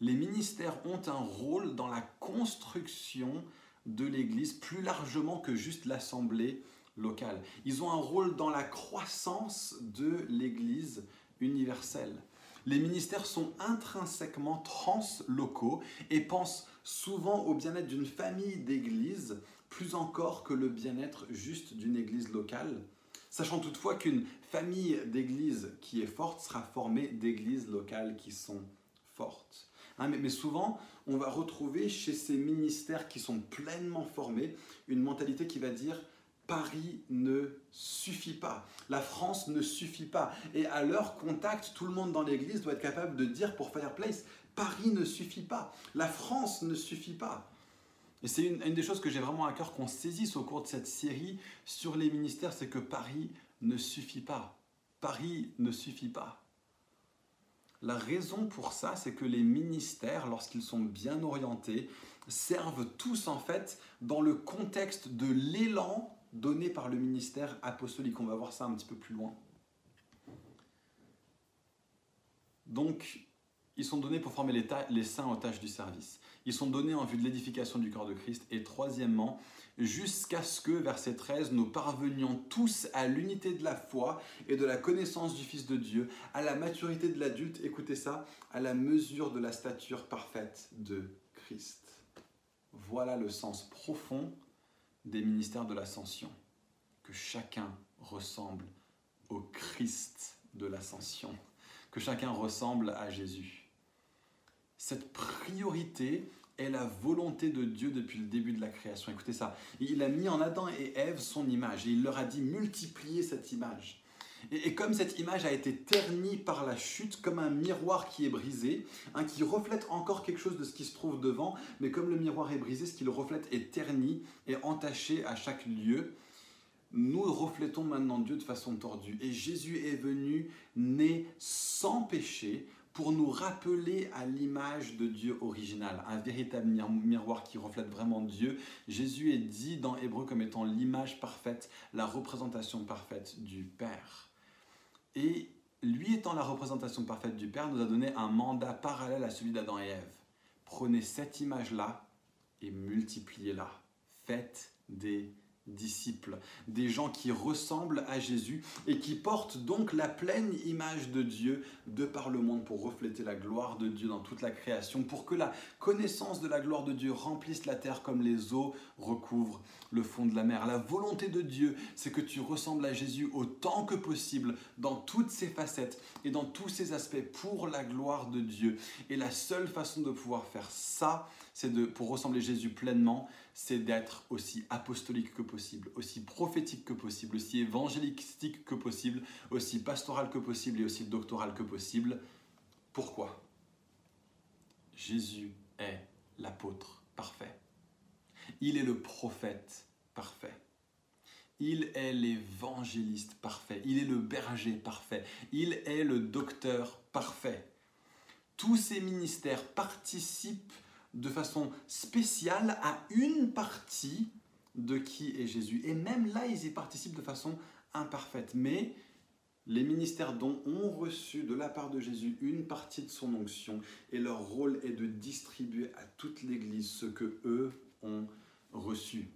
Les ministères ont un rôle dans la construction de l'Église plus largement que juste l'assemblée Ils ont un rôle dans la croissance de l'Église universelle. Les ministères sont intrinsèquement translocaux et pensent souvent au bien-être d'une famille d'églises plus encore que le bien-être juste d'une église locale, sachant toutefois qu'une famille d'églises qui est forte sera formée d'églises locales qui sont fortes. Hein, mais, souvent, on va retrouver chez ces ministères qui sont pleinement formés une mentalité qui va dire Paris ne suffit pas, la France ne suffit pas. Et à leur contact, tout le monde dans l'Église doit être capable de dire pour Fireplace, Paris ne suffit pas, la France ne suffit pas. Et c'est une, une, des choses que j'ai vraiment à cœur qu'on saisisse au cours de cette série sur les ministères, c'est que Paris ne suffit pas. Paris ne suffit pas. La raison pour ça, c'est que les ministères, lorsqu'ils sont bien orientés, servent tous en fait dans le contexte de l'élan donné par le ministère apostolique. On va voir ça un petit peu plus loin. Donc, ils sont donnés pour former les, saints aux tâches du service. Ils sont donnés en vue de l'édification du corps de Christ. Et troisièmement, jusqu'à ce que, verset 13, nous parvenions tous à l'unité de la foi et de la connaissance du Fils de Dieu, à la maturité de l'adulte, écoutez ça, à la mesure de la stature parfaite de Christ. Voilà le sens profond des ministères de l'ascension, que chacun ressemble au Christ de l'ascension, que chacun ressemble à Jésus. Cette priorité est la volonté de Dieu depuis le début de la création. Écoutez ça, il a mis en Adam et Ève son image et il leur a dit multipliez cette image. Et, comme cette image a été ternie par la chute, comme un miroir qui est brisé, hein, qui reflète encore quelque chose de ce qui se trouve devant, mais comme le miroir est brisé, ce qu'il reflète est terni et entaché à chaque lieu, nous reflétons maintenant Dieu de façon tordue. Et Jésus est venu né sans péché pour nous rappeler à l'image de Dieu original, un véritable miroir qui reflète vraiment Dieu. Jésus est dit dans Hébreu comme étant l'image parfaite, la représentation parfaite du Père. Et lui étant la représentation parfaite du Père, nous a donné un mandat parallèle à celui d'Adam et Ève. Prenez cette image-là et multipliez-la. Faites des disciples, des gens qui ressemblent à Jésus et qui portent donc la pleine image de Dieu de par le monde pour refléter la gloire de Dieu dans toute la création, pour que la connaissance de la gloire de Dieu remplisse la terre comme les eaux recouvrent le fond de la mer. La volonté de Dieu, c'est que tu ressembles à Jésus autant que possible dans toutes ses facettes et dans tous ses aspects pour la gloire de Dieu. Et la seule façon de pouvoir faire ça, c'est de pour ressembler à Jésus pleinement, c'est d'être aussi apostolique que possible, aussi prophétique que possible, aussi évangélistique que possible, aussi pastoral que possible et aussi doctoral que possible. Pourquoi? Jésus est l'apôtre parfait. Il est le prophète parfait. Il est l'évangéliste parfait. Il est le berger parfait. Il est le docteur parfait. Tous ces ministères participent de façon spéciale à une partie de qui est Jésus. Et même là, ils y participent de façon imparfaite. Mais les ministères dont ont reçu de la part de Jésus une partie de son onction, et leur rôle est de distribuer à toute l'Église ce que eux ont reçu.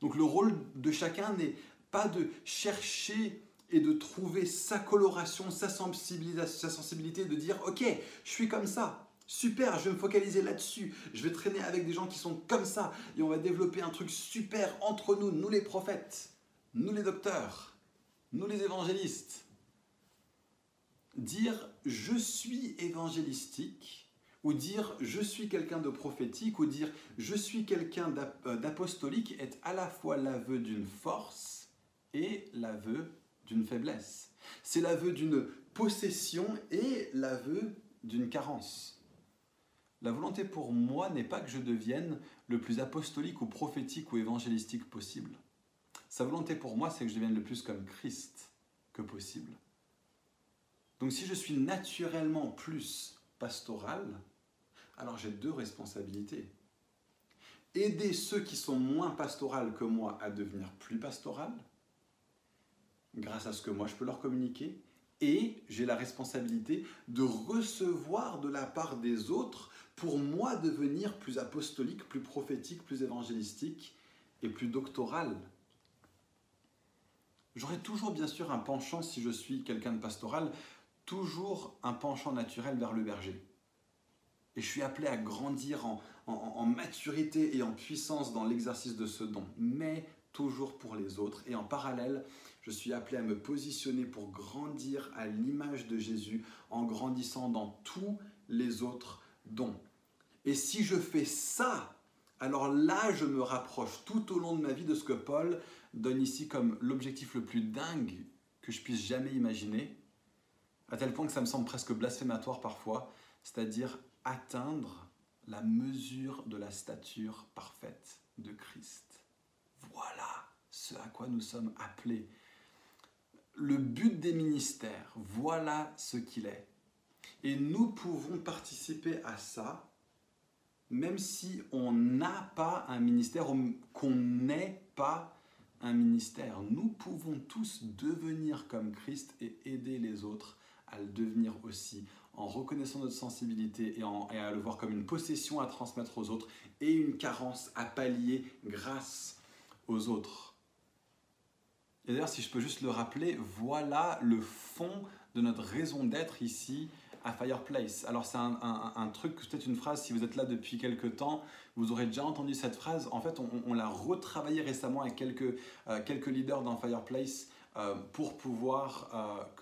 Donc le rôle de chacun n'est pas de chercher et de trouver sa coloration, sa sensibilité, sa sensibilité, de dire ok, je suis comme ça, Super, je vais me focaliser là-dessus. Je vais traîner avec des gens qui sont comme ça. Et on va développer un truc super entre nous, nous les prophètes, nous les docteurs, nous les évangélistes. Dire je suis évangélistique, ou dire je suis quelqu'un de prophétique, ou dire je suis quelqu'un euh, d'apostolique est à la fois l'aveu d'une force et l'aveu d'une faiblesse. C'est l'aveu d'une possession et l'aveu d'une carence. La volonté pour moi n'est pas que je devienne le plus apostolique ou prophétique ou évangélistique possible. Sa volonté pour moi, c'est que je devienne le plus comme Christ que possible. Donc si je suis naturellement plus pastoral, alors j'ai deux responsabilités. Aider ceux qui sont moins pastorales que moi à devenir plus pastoral, grâce à ce que moi je peux leur communiquer, et j'ai la responsabilité de recevoir de la part des autres pour moi devenir plus apostolique, plus prophétique, plus évangélistique et plus doctoral. J'aurai toujours bien sûr un penchant si je suis quelqu'un de pastoral, toujours un penchant naturel vers le berger. Et je suis appelé à grandir en, en maturité et en puissance dans l'exercice de ce don, mais toujours pour les autres. Et en parallèle, je suis appelé à me positionner pour grandir à l'image de Jésus en grandissant dans tous les autres don. Et si je fais ça, alors là, je me rapproche tout au long de ma vie de ce que Paul donne ici comme l'objectif le plus dingue que je puisse jamais imaginer, à tel point que ça me semble presque blasphématoire parfois, c'est-à-dire atteindre la mesure de la stature parfaite de Christ. Voilà ce à quoi nous sommes appelés. Le but des ministères, voilà ce qu'il est. Et nous pouvons participer à ça, même si on n'a pas un ministère, qu'on n'est pas un ministère. Nous pouvons tous devenir comme Christ et aider les autres à le devenir aussi, en reconnaissant notre sensibilité et, et à le voir comme une possession à transmettre aux autres et une carence à pallier grâce aux autres. Et d'ailleurs, si je peux juste le rappeler, voilà le fond de notre raison d'être ici Fireplace. Alors c'est un, truc, peut-être une phrase, si vous êtes là depuis quelques temps, vous aurez déjà entendu cette phrase. En fait, on, l'a retravaillé récemment avec quelques, euh, quelques leaders dans Fireplace euh, pour pouvoir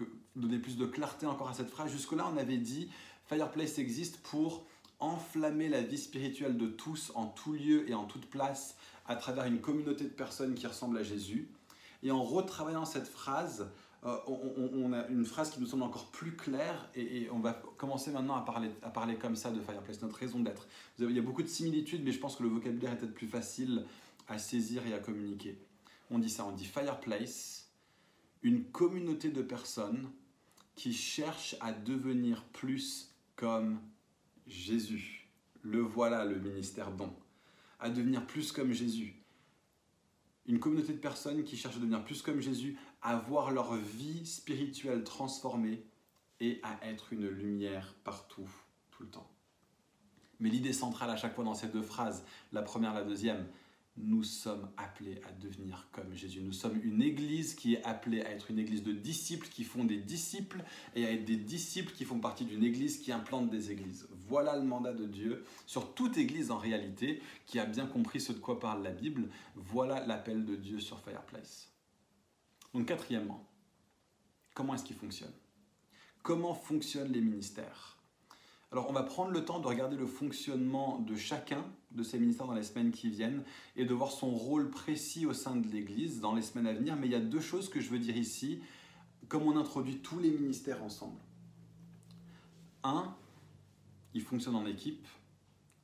euh, donner plus de clarté encore à cette phrase. Jusque-là, on avait dit, Fireplace existe pour enflammer la vie spirituelle de tous en tout lieu et en toute place à travers une communauté de personnes qui ressemblent à Jésus. Et en retravaillant cette phrase, euh, on, a une phrase qui nous semble encore plus claire et, on va commencer maintenant à parler, comme ça de Fireplace, notre raison d'être. Il y a beaucoup de similitudes, mais je pense que le vocabulaire est peut-être plus facile à saisir et à communiquer. On dit ça, on dit Fireplace, une communauté de personnes qui cherchent à devenir plus comme Jésus. Le voilà, le ministère don. À devenir plus comme Jésus une communauté de personnes qui cherchent à devenir plus comme Jésus, à voir leur vie spirituelle transformée et à être une lumière partout, tout le temps. Mais l'idée centrale à chaque fois dans ces deux phrases, la première, la deuxième, nous sommes appelés à devenir comme Jésus. Nous sommes une église qui est appelée à être une église de disciples qui font des disciples et à être des disciples qui font partie d'une église qui implante des églises. Voilà le mandat de Dieu sur toute église en réalité qui a bien compris ce de quoi parle la Bible. Voilà l'appel de Dieu sur Fireplace. Donc quatrièmement, comment est-ce qu'il fonctionne? Comment fonctionnent les ministères? Alors on va prendre le temps de regarder le fonctionnement de chacun de ces ministères dans les semaines qui viennent et de voir son rôle précis au sein de l'Église dans les semaines à venir. Mais il y a deux choses que je veux dire ici, comme on introduit tous les ministères ensemble. Un, ils fonctionnent en équipe.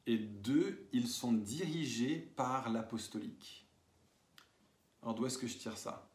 Et deux, ils sont dirigés par l'apostolique. Alors d'où est-ce que je tire ça?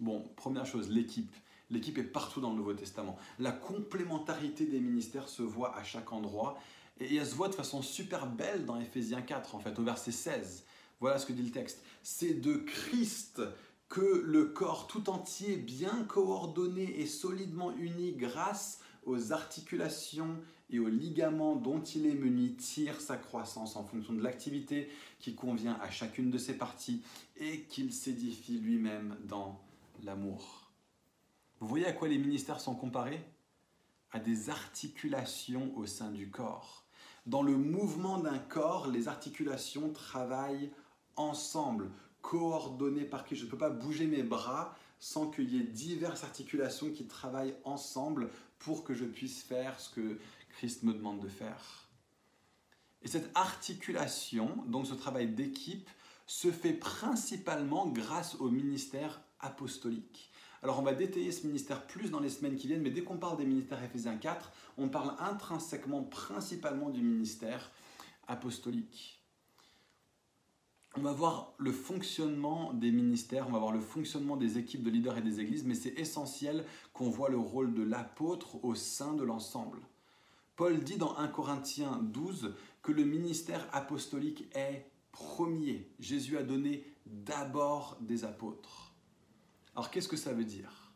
Bon, première chose, l'équipe. L'équipe est partout dans le Nouveau Testament. La complémentarité des ministères se voit à chaque endroit. Et elle se voit de façon super belle dans Éphésiens 4, en fait, au verset 16. Voilà ce que dit le texte. C'est de Christ que le corps tout entier, bien coordonné et solidement uni grâce aux articulations et aux ligaments dont il est muni, tire sa croissance en fonction de l'activité qui convient à chacune de ses parties et qu'il s'édifie lui-même dans l'amour. Vous voyez à quoi les ministères sont comparés? À des articulations au sein du corps. Dans le mouvement d'un corps, les articulations travaillent ensemble, coordonnées par qui? Je ne peux pas bouger mes bras sans qu'il y ait diverses articulations qui travaillent ensemble pour que je puisse faire ce que Christ me demande de faire. Et cette articulation, donc ce travail d'équipe, se fait principalement grâce au ministère apostolique. Alors on va détailler ce ministère plus dans les semaines qui viennent, mais dès qu'on parle des ministères Ephésiens 4, on parle intrinsèquement, principalement du ministère apostolique. On va voir le fonctionnement des ministères, on va voir le fonctionnement des équipes de leaders et des églises, mais c'est essentiel qu'on voit le rôle de l'apôtre au sein de l'ensemble. Paul dit dans 1 Corinthiens 12 que le ministère apostolique est premier. Jésus a donné d'abord des apôtres. Alors qu'est-ce que ça veut dire?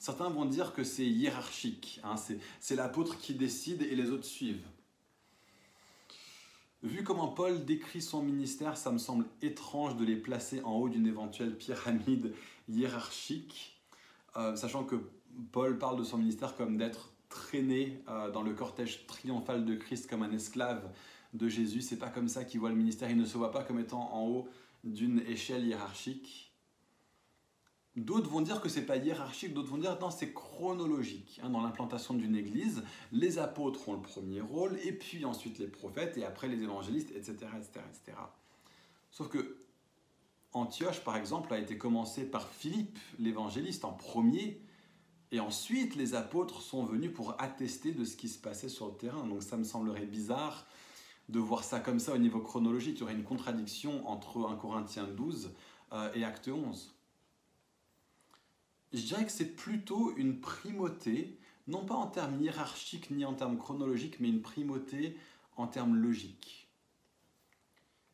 Certains vont dire que c'est hiérarchique, hein, c'est l'apôtre qui décide et les autres suivent. Vu comment Paul décrit son ministère, ça me semble étrange de les placer en haut d'une éventuelle pyramide hiérarchique, euh, sachant que Paul parle de son ministère comme d'être traîné euh, dans le cortège triomphal de Christ comme un esclave de Jésus. C'est pas comme ça qu'il voit le ministère. Il ne se voit pas comme étant en haut d'une échelle hiérarchique. D'autres vont dire que c'est pas hiérarchique, d'autres vont dire non, c'est chronologique. Hein, dans l'implantation d'une église, les apôtres ont le premier rôle, et puis ensuite les prophètes, et après les évangélistes, etc. etc., etc. Sauf que Antioche, par exemple, a été commencé par Philippe, l'évangéliste, en premier, et ensuite les apôtres sont venus pour attester de ce qui se passait sur le terrain. Donc ça me semblerait bizarre de voir ça comme ça au niveau chronologique. Il y aurait une contradiction entre 1 Corinthiens 12 euh, et Acte 11 je dirais que c'est plutôt une primauté, non pas en termes hiérarchiques ni en termes chronologiques, mais une primauté en termes logiques.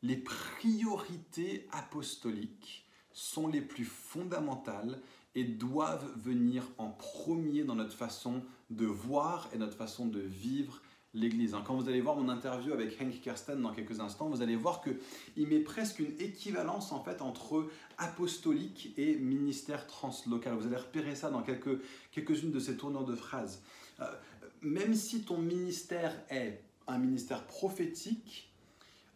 Les priorités apostoliques sont les plus fondamentales et doivent venir en premier dans notre façon de voir et notre façon de vivre l'Église. Hein. Quand vous allez voir mon interview avec Hank Kersten dans quelques instants, vous allez voir qu'il met presque une équivalence en fait entre apostolique et ministère translocal. Vous allez repérer ça dans quelques, quelques-unes de ces tournures de phrases. Euh, même si ton ministère est un ministère prophétique,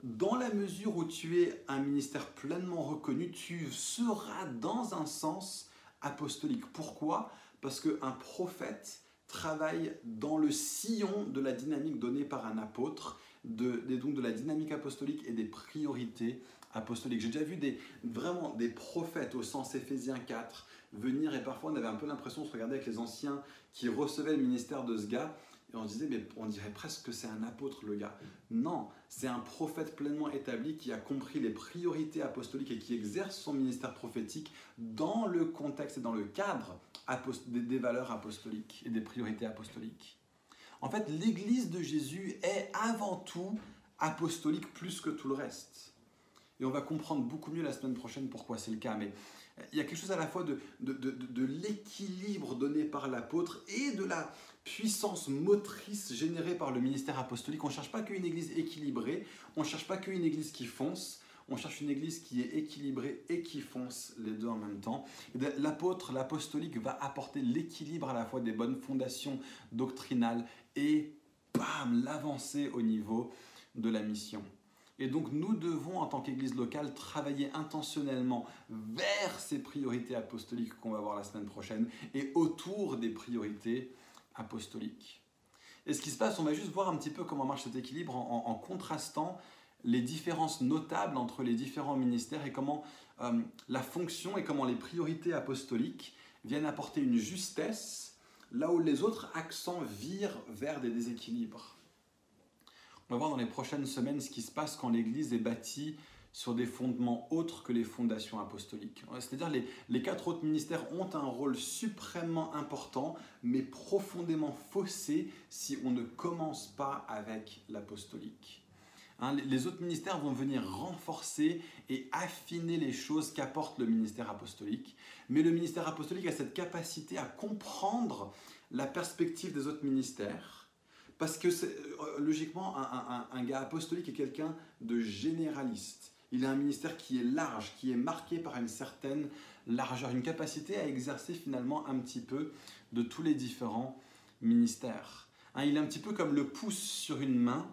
dans la mesure où tu es un ministère pleinement reconnu, tu seras dans un sens apostolique. Pourquoi? Parce qu'un prophète, travaille dans le sillon de la dynamique donnée par un apôtre, de, donc de la dynamique apostolique et des priorités apostoliques. J'ai déjà vu des, vraiment des prophètes au sens Éphésiens 4 venir et parfois on avait un peu l'impression de se regarder avec les anciens qui recevaient le ministère de ce gars et on disait, mais on dirait presque que c'est un apôtre le gars. Non, c'est un prophète pleinement établi qui a compris les priorités apostoliques et qui exerce son ministère prophétique dans le contexte et dans le cadre des valeurs apostoliques et des priorités apostoliques. En fait, l'Église de Jésus est avant tout apostolique plus que tout le reste. Et on va comprendre beaucoup mieux la semaine prochaine pourquoi c'est le cas. Mais il y a quelque chose à la fois de, de l'équilibre donné par l'apôtre et de la puissance motrice générée par le ministère apostolique. On ne cherche pas qu'une église équilibrée, on ne cherche pas qu'une église qui fonce, on cherche une église qui est équilibrée et qui fonce les deux en même temps. L'apôtre, l'apostolique va apporter l'équilibre à la fois des bonnes fondations doctrinales et bam, l'avancée au niveau de la mission. Et donc nous devons, en tant qu'Église locale, travailler intentionnellement vers ces priorités apostoliques qu'on va voir la semaine prochaine et autour des priorités apostoliques. Et ce qui se passe, on va juste voir un petit peu comment marche cet équilibre en, contrastant les différences notables entre les différents ministères et comment euh, la fonction et comment les priorités apostoliques viennent apporter une justesse là où les autres accents virent vers des déséquilibres. On va voir dans les prochaines semaines ce qui se passe quand l'Église est bâtie sur des fondements autres que les fondations apostoliques. C'est-à-dire les, les quatre autres ministères ont un rôle suprêmement important, mais profondément faussé si on ne commence pas avec l'apostolique. Hein, les autres ministères vont venir renforcer et affiner les choses qu'apporte le ministère apostolique. Mais le ministère apostolique a cette capacité à comprendre la perspective des autres ministères parce que euh, logiquement, un, gars apostolique est quelqu'un de généraliste. Il a un ministère qui est large, qui est marqué par une certaine largeur, une capacité à exercer finalement un petit peu de tous les différents ministères. Hein, il est un petit peu comme le pouce sur une main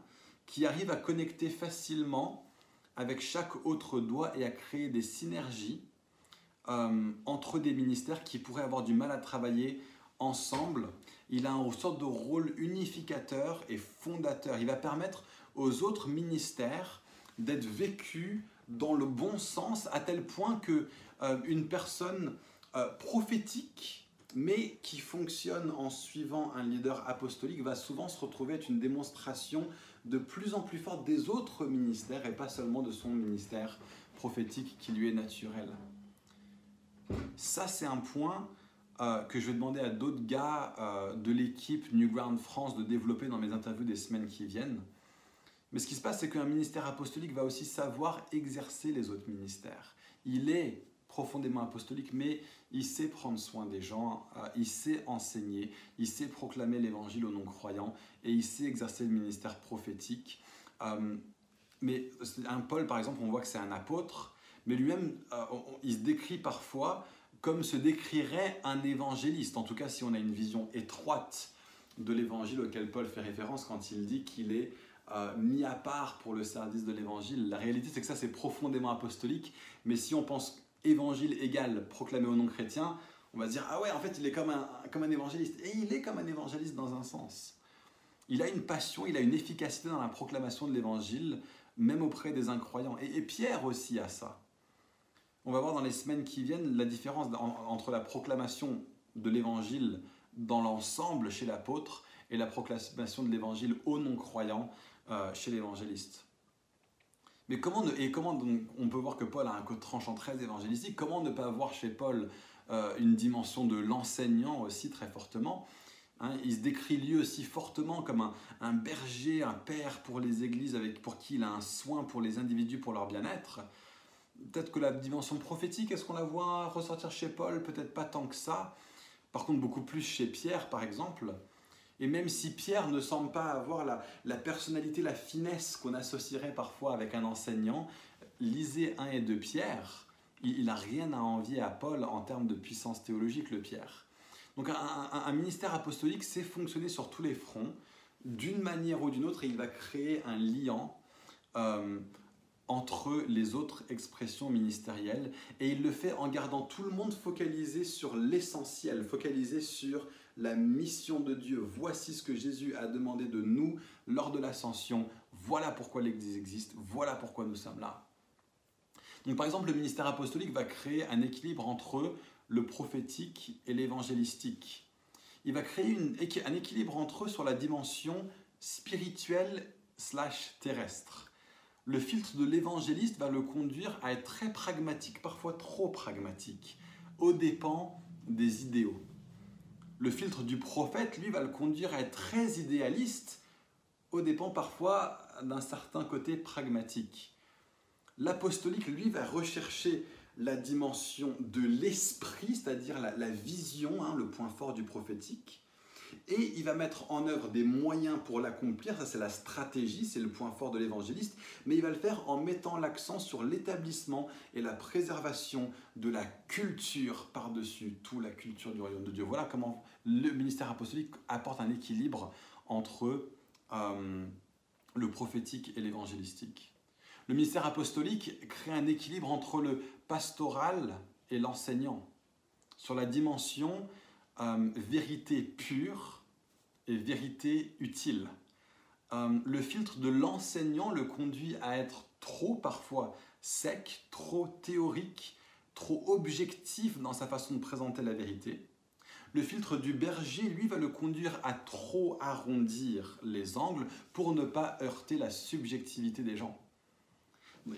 qui arrive à connecter facilement avec chaque autre doigt et à créer des synergies euh, entre des ministères qui pourraient avoir du mal à travailler ensemble il a une sorte de rôle unificateur et fondateur. Il va permettre aux autres ministères d'être vécus dans le bon sens à tel point que euh, une personne euh, prophétique mais qui fonctionne en suivant un leader apostolique va souvent se retrouver être une démonstration de plus en plus forte des autres ministères et pas seulement de son ministère prophétique qui lui est naturel. Ça, c'est un point euh, que je vais demander à d'autres gars de l'équipe Newground France de développer dans mes interviews des semaines qui viennent. Mais ce qui se passe, c'est qu'un ministère apostolique va aussi savoir exercer les autres ministères. Il est profondément apostolique, mais il sait prendre soin des gens, euh, il sait enseigner, il sait proclamer l'évangile aux non-croyants et il sait exercer le ministère prophétique. mais un Paul, par exemple, on voit que c'est un apôtre, mais lui-même, il se décrit parfois comme se décrirait un évangéliste, en tout cas si on a une vision étroite de l'évangile auquel Paul fait référence quand il dit qu'il est euh, mis à part pour le service de l'évangile. La réalité, c'est que ça, c'est profondément apostolique, mais si on pense évangile égale proclamé aux non-chrétiens, on va dire, ah ouais, en fait, il est comme un, comme un évangéliste. Et il est comme un évangéliste dans un sens. Il a une passion, il a une efficacité dans la proclamation de l'évangile, même auprès des incroyants. Et, Pierre aussi a ça. On va voir dans les semaines qui viennent la différence entre la proclamation de l'évangile dans l'ensemble chez l'apôtre et la proclamation de l'évangile aux non-croyants euh, chez l'évangéliste. Mais comment, et comment on peut voir que Paul a un code tranchant très évangélistique, comment ne pas voir chez Paul euh, une dimension de l'enseignant aussi très fortement? Hein? Il se décrit lui aussi fortement comme un, berger, un père pour les églises avec, pour qui il a un soin pour les individus, pour leur bien-être. Peut-être que la dimension prophétique, est-ce qu'on la voit ressortir chez Paul? Peut-être pas tant que ça. Par contre, beaucoup plus chez Pierre, par exemple. Et même si Pierre ne semble pas avoir la, personnalité, la finesse qu'on associerait parfois avec un enseignant, lisez 1 et 2 Pierre, il n'a rien à envier à Paul en termes de puissance théologique, le Pierre. Donc un, ministère apostolique sait fonctionner sur tous les fronts, d'une manière ou d'une autre, et il va créer un lien euh, entre les autres expressions ministérielles, et il le fait en gardant tout le monde focalisé sur l'essentiel, focalisé sur la mission de Dieu. Voici ce que Jésus a demandé de nous lors de l'ascension. Voilà pourquoi l'Église existe. Voilà pourquoi nous sommes là. Donc, par exemple, le ministère apostolique va créer un équilibre entre le prophétique et l'évangélistique. Il va créer un équilibre entre eux sur la dimension spirituelle slash terrestre. Le filtre de l'évangéliste va le conduire à être très pragmatique, parfois trop pragmatique, aux dépens des idéaux. Le filtre du prophète, lui, va le conduire à être très idéaliste, au dépens parfois d'un certain côté pragmatique. L'apostolique, lui, va rechercher la dimension de l'esprit, c'est-à-dire la, vision, hein, le point fort du prophétique, et il va mettre en œuvre des moyens pour l'accomplir, ça c'est la stratégie, c'est le point fort de l'évangéliste, mais il va le faire en mettant l'accent sur l'établissement et la préservation de la culture par-dessus tout, la culture du royaume de Dieu. Voilà comment le ministère apostolique apporte un équilibre entre euh, le prophétique et l'évangélistique. Le ministère apostolique crée un équilibre entre le pastoral et l'enseignant sur la dimension euh, vérité pure et vérité utile. Euh, le filtre de l'enseignant le conduit à être trop parfois sec, trop théorique, trop objectif dans sa façon de présenter la vérité. Le filtre du berger, lui, va le conduire à trop arrondir les angles pour ne pas heurter la subjectivité des gens.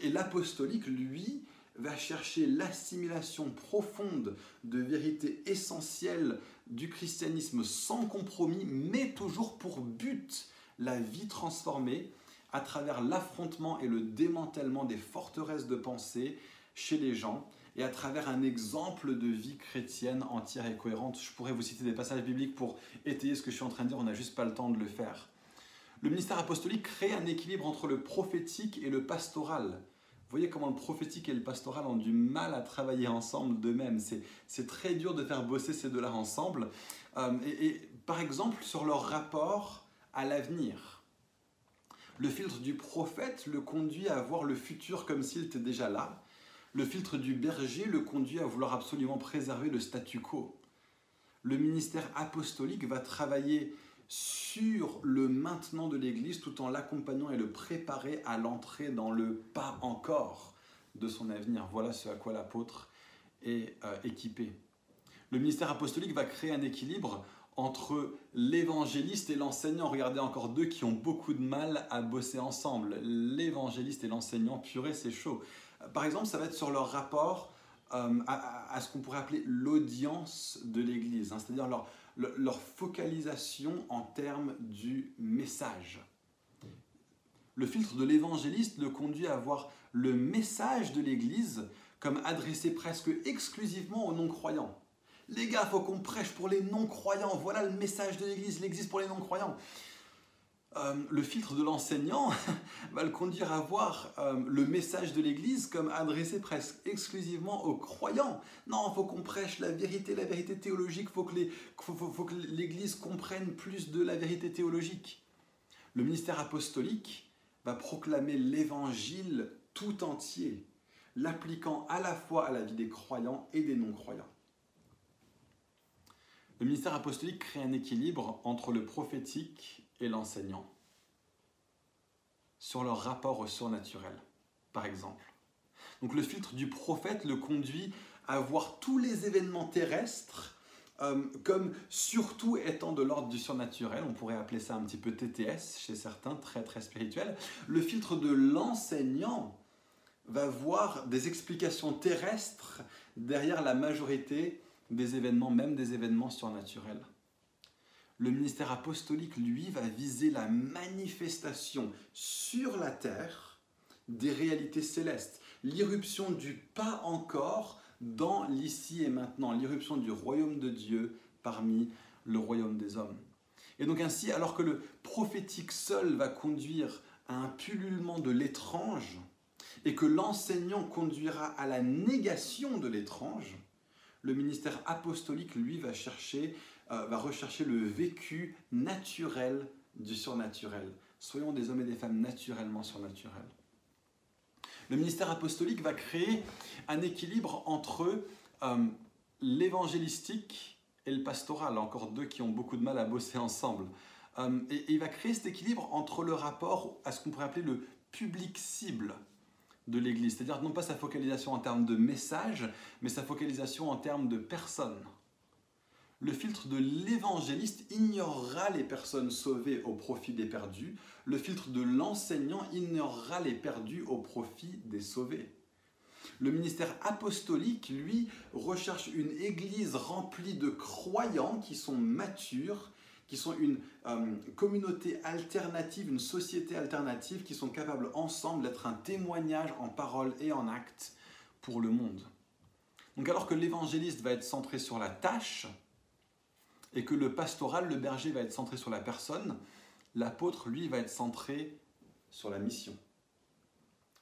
Et l'apostolique, lui, va chercher l'assimilation profonde de vérités essentielles du christianisme sans compromis, mais toujours pour but la vie transformée à travers l'affrontement et le démantèlement des forteresses de pensée chez les gens et à travers un exemple de vie chrétienne entière et cohérente. Je pourrais vous citer des passages bibliques pour étayer ce que je suis en train de dire, on n'a juste pas le temps de le faire. Le ministère apostolique crée un équilibre entre le prophétique et le pastoral. Vous voyez comment le prophétique et le pastoral ont du mal à travailler ensemble d'eux-mêmes. C'est très dur de faire bosser ces deux-là ensemble. Euh, et, par exemple, sur leur rapport à l'avenir. Le filtre du prophète le conduit à voir le futur comme s'il était déjà là. Le filtre du berger le conduit à vouloir absolument préserver le statu quo. Le ministère apostolique va travailler sur le maintenant de l'Église tout en l'accompagnant et le préparer à l'entrée dans le pas encore de son avenir. Voilà ce à quoi l'apôtre est euh, équipé. Le ministère apostolique va créer un équilibre entre l'évangéliste et l'enseignant. Regardez encore deux qui ont beaucoup de mal à bosser ensemble. L'évangéliste et l'enseignant, purée, c'est chaud. Par exemple, ça va être sur leur rapport euh, à, ce qu'on pourrait appeler l'audience de l'Église, hein. c'est-à-dire leur, leur focalisation en termes du message. Le filtre de l'évangéliste le conduit à voir le message de l'Église comme adressé presque exclusivement aux non-croyants. Les gars, faut qu'on prêche pour les non-croyants. Voilà le message de l'Église, l'Église pour les non-croyants. Euh, le filtre de l'enseignant va le conduire à voir euh, le message de l'Église comme adressé presque exclusivement aux croyants. Non, faut qu'on prêche la vérité, la vérité théologique, faut que l'Église comprenne plus de la vérité théologique. Le ministère apostolique va proclamer l'Évangile tout entier. l'appliquant à la fois à la vie des croyants et des non-croyants. Le ministère apostolique crée un équilibre entre le prophétique et l'enseignant sur leur rapport au surnaturel, par exemple. Donc le filtre du prophète le conduit à voir tous les événements terrestres euh, comme surtout étant de l'ordre du surnaturel, on pourrait appeler ça un petit peu TTS chez certains, très très spirituel. Le filtre de l'enseignant va voir des explications terrestres derrière la majorité des événements, même des événements surnaturels. Le ministère apostolique, lui, va viser la manifestation sur la terre des réalités célestes, l'irruption du pas encore dans l'ici et maintenant, l'irruption du royaume de Dieu parmi le royaume des hommes. Et donc ainsi, alors que le prophétique seul va conduire à un pullulement de l'étrange, et que l'enseignant conduira à la négation de l'étrange, le ministère apostolique, lui, va, chercher, euh, va rechercher le vécu naturel du surnaturel. Soyons des hommes et des femmes naturellement surnaturels. Le ministère apostolique va créer un équilibre entre euh, l'évangélistique et le pastoral, encore deux qui ont beaucoup de mal à bosser ensemble. Euh, et, il va créer cet équilibre entre le rapport à ce qu'on pourrait appeler le public cible de l'Église, c'est-à-dire non pas sa focalisation en termes de message, mais sa focalisation en termes de personnes le filtre de l'évangéliste ignorera les personnes sauvées au profit des perdus. Le filtre de l'enseignant ignorera les perdus au profit des sauvés. Le ministère apostolique, lui, recherche une église remplie de croyants qui sont matures, qui sont une euh, communauté alternative, une société alternative, qui sont capables ensemble d'être un témoignage en parole et en acte pour le monde. Donc alors que l'évangéliste va être centré sur la tâche, et que le pastoral, le berger va être centré sur la personne, l'apôtre, lui, va être centré sur la mission.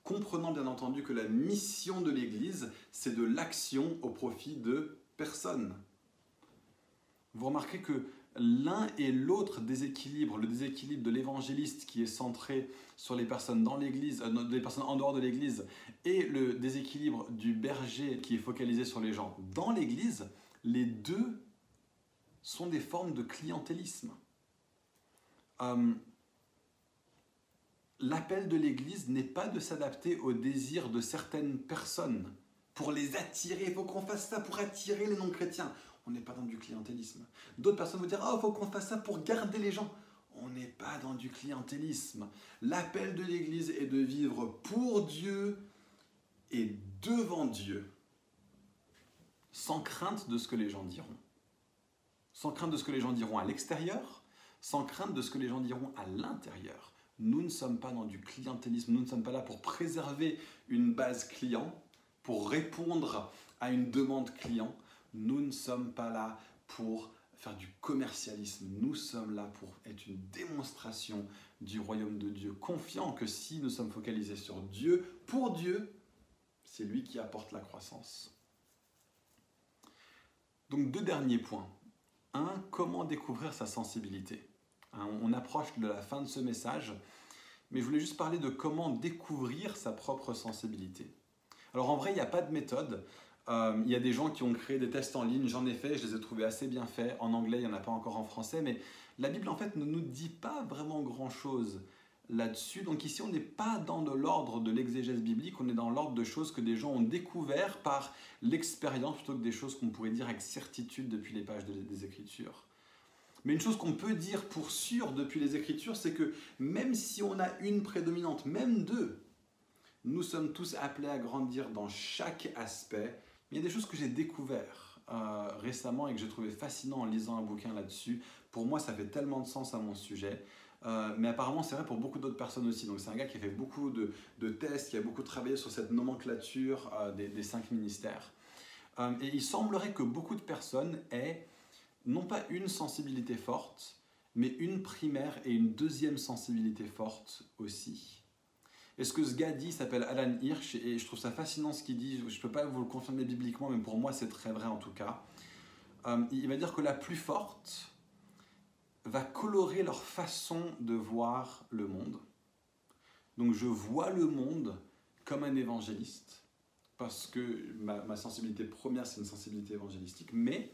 Comprenant bien entendu que la mission de l'Église, c'est de l'action au profit de personne. Vous remarquez que l'un et l'autre déséquilibre, le déséquilibre de l'évangéliste qui est centré sur les personnes dans l'Église, euh, les personnes en dehors de l'Église, et le déséquilibre du berger qui est focalisé sur les gens dans l'Église, les deux sont des formes de clientélisme. Euh, l'appel de l'Église n'est pas de s'adapter aux désirs de certaines personnes pour les attirer. Il faut qu'on fasse ça pour attirer les non-chrétiens. On n'est pas dans du clientélisme. D'autres personnes vont dire Ah, il faut qu'on fasse ça pour garder les gens. On n'est pas dans du clientélisme. L'appel de l'Église est de vivre pour Dieu et devant Dieu, sans crainte de ce que les gens diront sans crainte de ce que les gens diront à l'extérieur, sans crainte de ce que les gens diront à l'intérieur. Nous ne sommes pas dans du clientélisme, nous ne sommes pas là pour préserver une base client, pour répondre à une demande client. Nous ne sommes pas là pour faire du commercialisme. Nous sommes là pour être une démonstration du royaume de Dieu, confiant que si nous sommes focalisés sur Dieu, pour Dieu, c'est lui qui apporte la croissance. Donc deux derniers points comment découvrir sa sensibilité hein, On approche de la fin de ce message, mais je voulais juste parler de comment découvrir sa propre sensibilité. Alors en vrai, il n'y a pas de méthode. Euh, il y a des gens qui ont créé des tests en ligne, j'en ai fait, je les ai trouvés assez bien faits. En anglais, il n'y en a pas encore en français, mais la Bible en fait ne nous dit pas vraiment grand-chose là-dessus. Donc ici, on n'est pas dans l'ordre de l'exégèse biblique, on est dans l'ordre de choses que des gens ont découvert par l'expérience plutôt que des choses qu'on pourrait dire avec certitude depuis les pages des Écritures. Mais une chose qu'on peut dire pour sûr depuis les Écritures, c'est que même si on a une prédominante, même deux, nous sommes tous appelés à grandir dans chaque aspect. il y a des choses que j'ai découvertes euh, récemment et que j'ai trouvé fascinant en lisant un bouquin là-dessus. Pour moi, ça fait tellement de sens à mon sujet. Euh, mais apparemment, c'est vrai pour beaucoup d'autres personnes aussi. Donc, c'est un gars qui a fait beaucoup de, tests, qui a beaucoup travaillé sur cette nomenclature euh, des, cinq ministères. Euh, et il semblerait que beaucoup de personnes aient non pas une sensibilité forte, mais une primaire et une deuxième sensibilité forte aussi. Et ce que ce gars dit s'appelle Alan Hirsch, et je trouve ça fascinant ce qu'il dit. Je ne peux pas vous le confirmer bibliquement, mais pour moi, c'est très vrai en tout cas. il va dire que la plus forte, va colorer leur façon de voir le monde. Donc je vois le monde comme un évangéliste, parce que ma, sensibilité première, c'est une sensibilité évangélistique, mais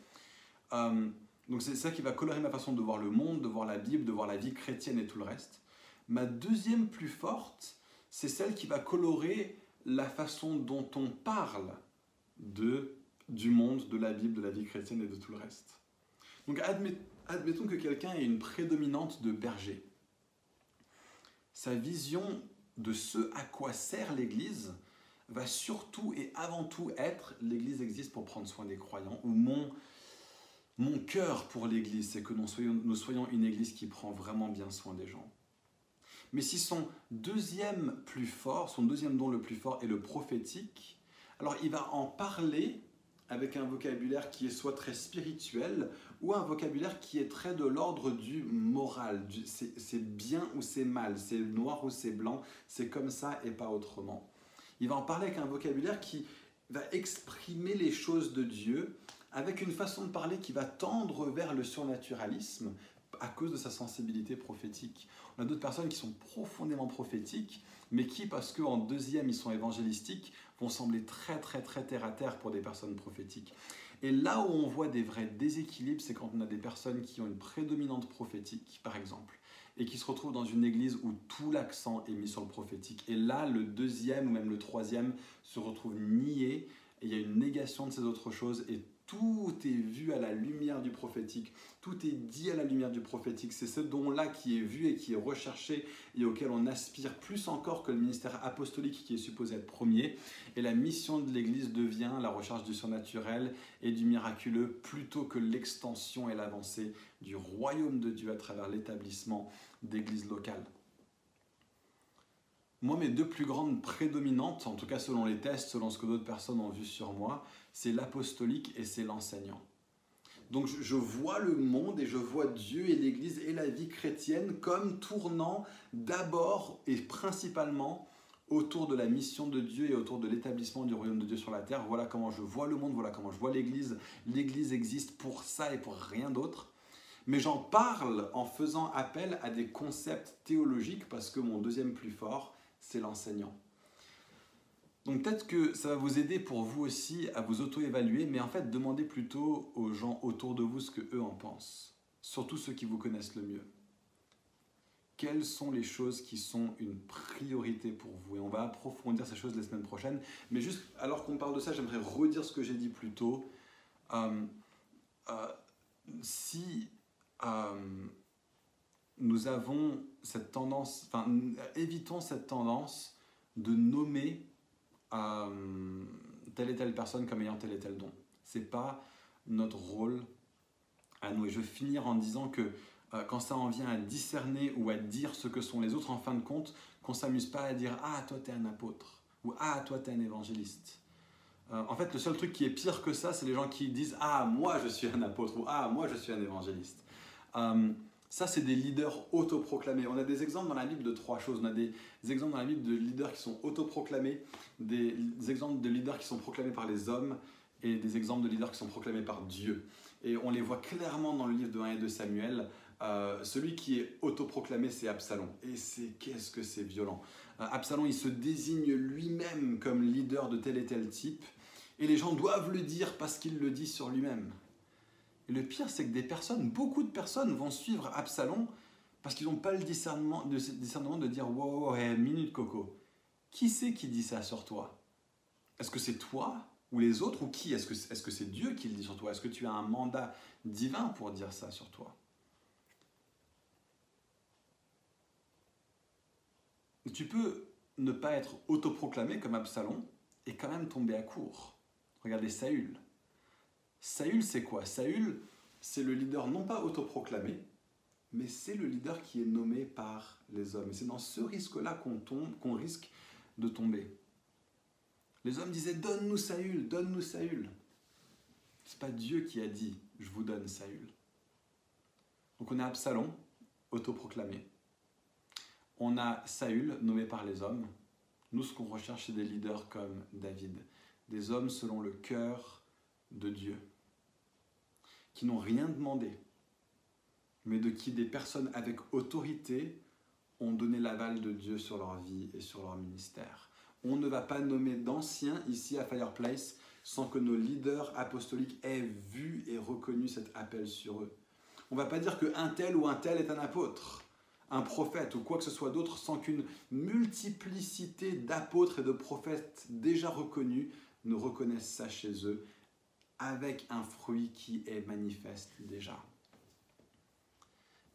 euh, donc c'est ça qui va colorer ma façon de voir le monde, de voir la Bible, de voir la vie chrétienne et tout le reste. Ma deuxième plus forte, c'est celle qui va colorer la façon dont on parle de, du monde, de la Bible, de la vie chrétienne et de tout le reste. Donc admettons que quelqu'un ait une prédominante de berger. Sa vision de ce à quoi sert l'Église va surtout et avant tout être l'Église existe pour prendre soin des croyants, ou mon, mon cœur pour l'Église, c'est que nous soyons, nous soyons une Église qui prend vraiment bien soin des gens. Mais si son deuxième plus fort, son deuxième don le plus fort est le prophétique, alors il va en parler avec un vocabulaire qui est soit très spirituel ou un vocabulaire qui est très de l'ordre du moral. C'est bien ou c'est mal, c'est noir ou c'est blanc, c'est comme ça et pas autrement. Il va en parler avec un vocabulaire qui va exprimer les choses de Dieu avec une façon de parler qui va tendre vers le surnaturalisme à cause de sa sensibilité prophétique. On a d'autres personnes qui sont profondément prophétiques, mais qui, parce qu'en deuxième, ils sont évangélistiques, vont sembler très très très terre à terre pour des personnes prophétiques. Et là où on voit des vrais déséquilibres, c'est quand on a des personnes qui ont une prédominante prophétique, par exemple, et qui se retrouvent dans une église où tout l'accent est mis sur le prophétique. Et là, le deuxième ou même le troisième se retrouve nié, et il y a une négation de ces autres choses, et tout est vu à la lumière du prophétique, tout est dit à la lumière du prophétique. C'est ce don-là qui est vu et qui est recherché et auquel on aspire plus encore que le ministère apostolique qui est supposé être premier. Et la mission de l'Église devient la recherche du surnaturel et du miraculeux plutôt que l'extension et l'avancée du royaume de Dieu à travers l'établissement d'églises locales. Moi, mes deux plus grandes prédominantes, en tout cas selon les tests, selon ce que d'autres personnes ont vu sur moi, c'est l'apostolique et c'est l'enseignant. Donc je vois le monde et je vois Dieu et l'Église et la vie chrétienne comme tournant d'abord et principalement autour de la mission de Dieu et autour de l'établissement du royaume de Dieu sur la terre. Voilà comment je vois le monde, voilà comment je vois l'Église. L'Église existe pour ça et pour rien d'autre. Mais j'en parle en faisant appel à des concepts théologiques parce que mon deuxième plus fort, c'est l'enseignant. Donc peut-être que ça va vous aider pour vous aussi à vous auto-évaluer, mais en fait demandez plutôt aux gens autour de vous ce que eux en pensent, surtout ceux qui vous connaissent le mieux. Quelles sont les choses qui sont une priorité pour vous? Et on va approfondir ces choses les semaines prochaines. Mais juste alors qu'on parle de ça, j'aimerais redire ce que j'ai dit plus tôt. Euh, euh, si euh, nous avons cette tendance, enfin évitons cette tendance de nommer euh, telle et telle personne comme ayant tel et tel don. C'est pas notre rôle à nous. Et je veux finir en disant que euh, quand ça en vient à discerner ou à dire ce que sont les autres, en fin de compte, qu'on s'amuse pas à dire Ah, toi, tu es un apôtre ou Ah, toi, tu es un évangéliste. Euh, en fait, le seul truc qui est pire que ça, c'est les gens qui disent Ah, moi, je suis un apôtre ou Ah, moi, je suis un évangéliste. Ça, c'est des leaders autoproclamés. On a des exemples dans la Bible de trois choses. On a des exemples dans la Bible de leaders qui sont autoproclamés, des exemples de leaders qui sont proclamés par les hommes et des exemples de leaders qui sont proclamés par Dieu. Et on les voit clairement dans le livre de 1 et de Samuel. Euh, celui qui est autoproclamé, c'est Absalom. Et c'est qu'est-ce que c'est violent. Euh, Absalom, il se désigne lui-même comme leader de tel et tel type. Et les gens doivent le dire parce qu'il le dit sur lui-même. Et le pire, c'est que des personnes, beaucoup de personnes vont suivre Absalom parce qu'ils n'ont pas le discernement de, dire Wow, wow minute coco. Qui c'est qui dit ça sur toi? Est-ce que c'est toi ou les autres ou qui? Est-ce que c'est -ce c'est Dieu qui le dit sur toi? Est-ce que tu as un mandat divin pour dire ça sur toi? Tu peux ne pas être autoproclamé comme Absalom et quand même tomber à court. Regardez Saül. Saül, c'est quoi? Saül, c'est le leader non pas autoproclamé, mais c'est le leader qui est nommé par les hommes. Et c'est dans ce risque-là qu'on tombe, qu'on risque de tomber. Les hommes disaient Donne-nous Saül, donne-nous Saül. C'est pas Dieu qui a dit Je vous donne Saül. Donc on a Absalom, autoproclamé. On a Saül, nommé par les hommes. Nous, ce qu'on recherche, c'est des leaders comme David, des hommes selon le cœur de Dieu qui n'ont rien demandé, mais de qui des personnes avec autorité ont donné l'aval de Dieu sur leur vie et sur leur ministère. On ne va pas nommer d'anciens ici à Fireplace sans que nos leaders apostoliques aient vu et reconnu cet appel sur eux. On ne va pas dire qu'un tel ou un tel est un apôtre, un prophète ou quoi que ce soit d'autre sans qu'une multiplicité d'apôtres et de prophètes déjà reconnus ne reconnaissent ça chez eux avec un fruit qui est manifeste déjà.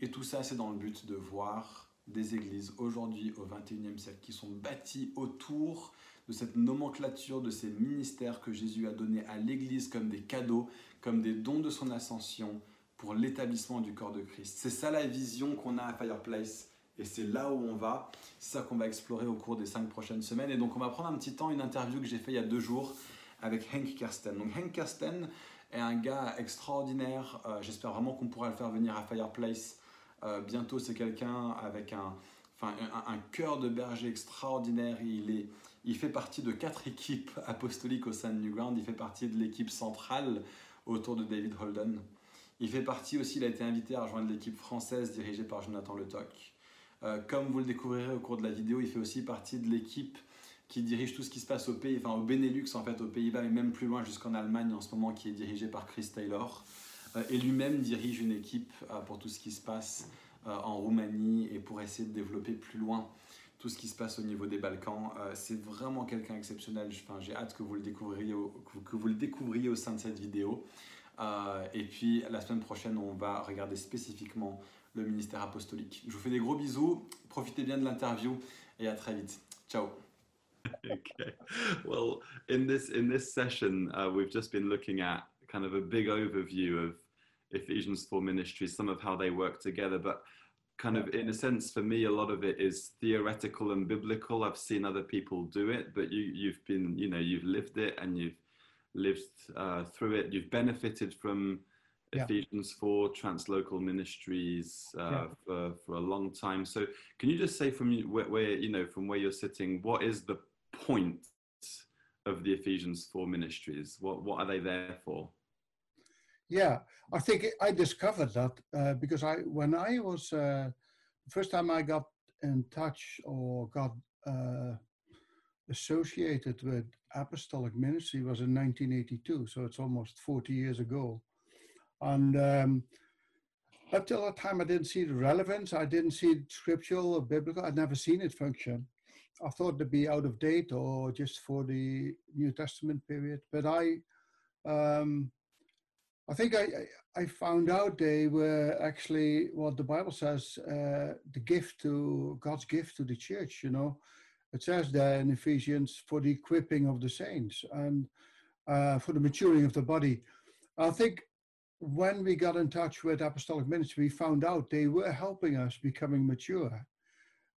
Et tout ça, c'est dans le but de voir des églises aujourd'hui au XXIe siècle qui sont bâties autour de cette nomenclature, de ces ministères que Jésus a donnés à l'Église comme des cadeaux, comme des dons de son ascension pour l'établissement du corps de Christ. C'est ça la vision qu'on a à Fireplace et c'est là où on va. C'est ça qu'on va explorer au cours des cinq prochaines semaines. Et donc on va prendre un petit temps, une interview que j'ai fait il y a deux jours avec Henk Kersten. Donc Henk Kersten est un gars extraordinaire. Euh, j'espère vraiment qu'on pourra le faire venir à Fireplace euh, bientôt. C'est quelqu'un avec un, un, cœur de berger extraordinaire. Il, est, il fait partie de quatre équipes apostoliques au sein de Newground. Il fait partie de l'équipe centrale autour de David Holden. Il fait partie aussi, il a été invité à rejoindre l'équipe française dirigée par Jonathan Le Toc. Euh, comme vous le découvrirez au cours de la vidéo, il fait aussi partie de l'équipe qui dirige tout ce qui se passe au pays, enfin au Benelux en fait, aux Pays-Bas et même plus loin jusqu'en Allemagne en ce moment, qui est dirigée par Chris Taylor. Euh, et lui-même dirige une équipe euh, pour tout ce qui se passe euh, en Roumanie et pour essayer de développer plus loin tout ce qui se passe au niveau des Balkans. C'est vraiment quelqu'un exceptionnel. Enfin, J'ai hâte que vous, le découvriez que vous le découvriez au sein de cette vidéo. et puis la semaine prochaine, on va regarder spécifiquement le ministère apostolique. Je vous fais des gros bisous. Profitez bien de l'interview et à très vite. Ciao. okay. Well, in this in this session, uh, we've just been looking at kind of a big overview of Ephesians 4 ministries, some of how they work together, but kind of in a sense for me a lot of it is theoretical and biblical i've seen other people do it but you you've been you know you've lived it and you've lived uh, through it you've benefited from yeah. ephesians 4 translocal ministries uh, yeah. for, for a long time so can you just say from where, where you know from where you're sitting what is the point of the ephesians 4 ministries what what are they there for yeah, I think I discovered that uh, because I, when I was uh, first time I got in touch or got uh, associated with apostolic ministry was in 1982, so it's almost 40 years ago, and um, up till that time I didn't see the relevance. I didn't see scriptural or biblical. I'd never seen it function. I thought to be out of date or just for the New Testament period, but I. Um, I think I, I found out they were actually what the Bible says uh, the gift to God's gift to the church. You know, it says there in Ephesians for the equipping of the saints and uh, for the maturing of the body. I think when we got in touch with apostolic ministry, we found out they were helping us becoming mature.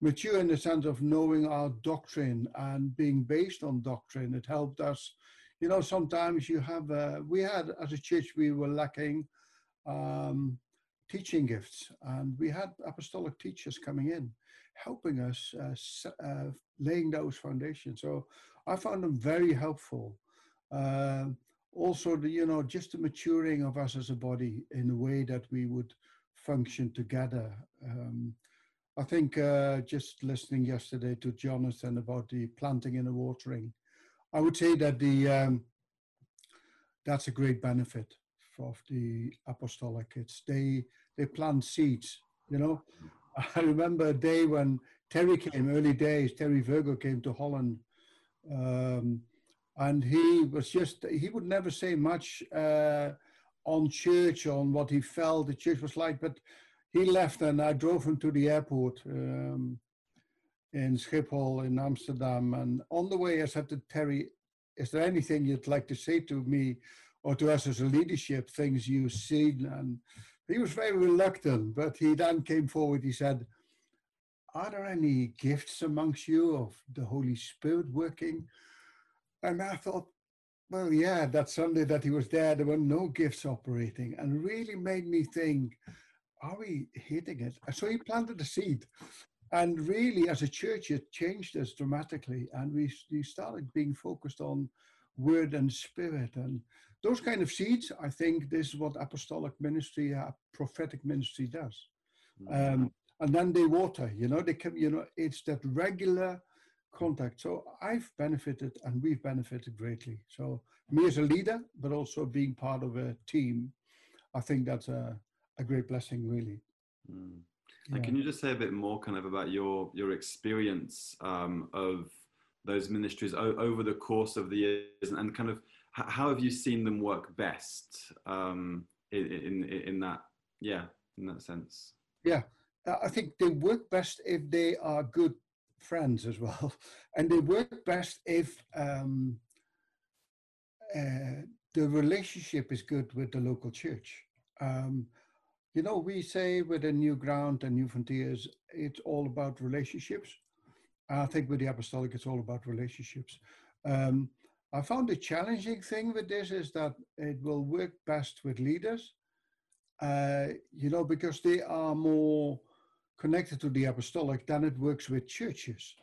Mature in the sense of knowing our doctrine and being based on doctrine. It helped us you know, sometimes you have, uh, we had as a church, we were lacking um, teaching gifts, and we had apostolic teachers coming in, helping us uh, uh, laying those foundations. So I found them very helpful. Uh, also, the you know, just the maturing of us as a body in a way that we would function together. Um, I think uh, just listening yesterday to Jonathan about the planting and the watering, I would say that the um, that's a great benefit of the apostolic. It's they they plant seeds. You know, I remember a day when Terry came, early days. Terry Virgo came to Holland, um, and he was just he would never say much uh, on church on what he felt the church was like, but he left and I drove him to the airport. Um, in Schiphol in Amsterdam. And on the way, I said to Terry, is there anything you'd like to say to me or to us as a leadership, things you've seen? And he was very reluctant, but he then came forward. He said, Are there any gifts amongst you of the Holy Spirit working? And I thought, well, yeah, that Sunday that he was there, there were no gifts operating, and really made me think, are we hitting it? So he planted a seed. And really, as a church, it changed us dramatically. And we, we started being focused on word and spirit. And those kind of seeds, I think this is what apostolic ministry, uh, prophetic ministry does. Mm-hmm. Um, and then they water, you know, they come, you know, it's that regular contact. So I've benefited and we've benefited greatly. So me as a leader, but also being part of a team, I think that's a, a great blessing, really. Mm. And can you just say a bit more, kind of, about your your experience um, of those ministries o- over the course of the years, and, and kind of h- how have you seen them work best um, in, in in that yeah in that sense? Yeah, I think they work best if they are good friends as well, and they work best if um, uh, the relationship is good with the local church. Um, you know, we say with a new ground and new frontiers, it's all about relationships. I think with the apostolic, it's all about relationships. Um, I found the challenging thing with this is that it will work best with leaders, uh, you know, because they are more connected to the apostolic than it works with churches.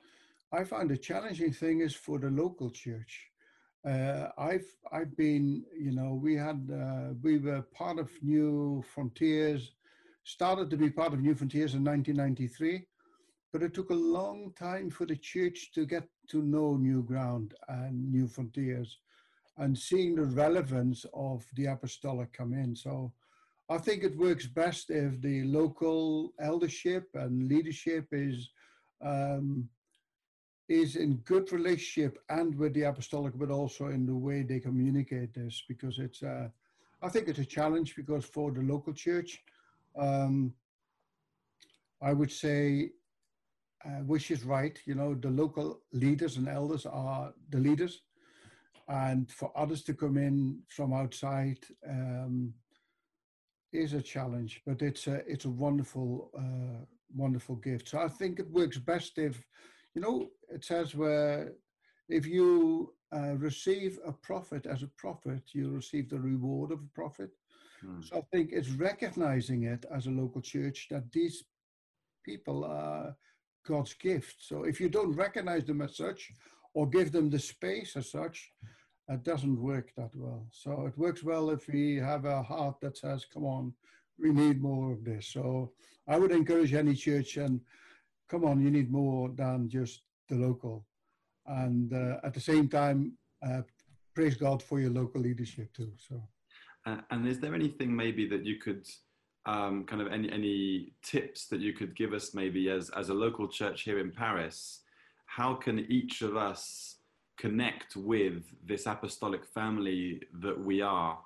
I find the challenging thing is for the local church. Uh, I've I've been you know we had uh, we were part of New Frontiers, started to be part of New Frontiers in 1993, but it took a long time for the church to get to know New Ground and New Frontiers, and seeing the relevance of the apostolic come in. So. I think it works best if the local eldership and leadership is um, is in good relationship and with the apostolic, but also in the way they communicate this, because it's, uh, I think it's a challenge because for the local church, um, I would say, uh, which is right, you know, the local leaders and elders are the leaders, and for others to come in from outside um, is a challenge, but it's a it's a wonderful uh, wonderful gift. So I think it works best if you know, it says where if you uh, receive a prophet as a prophet, you receive the reward of a prophet. Hmm. So I think it's recognizing it as a local church that these people are God's gift. So if you don't recognize them as such or give them the space as such, it doesn't work that well. So it works well if we have a heart that says, come on, we need more of this. So I would encourage any church and come on, you need more than just the local. And uh, at the same time, uh, praise God for your local leadership too. So, uh, and is there anything maybe that you could um, kind of any any tips that you could give us maybe as as a local church here in Paris? How can each of us connect with this apostolic family that we are?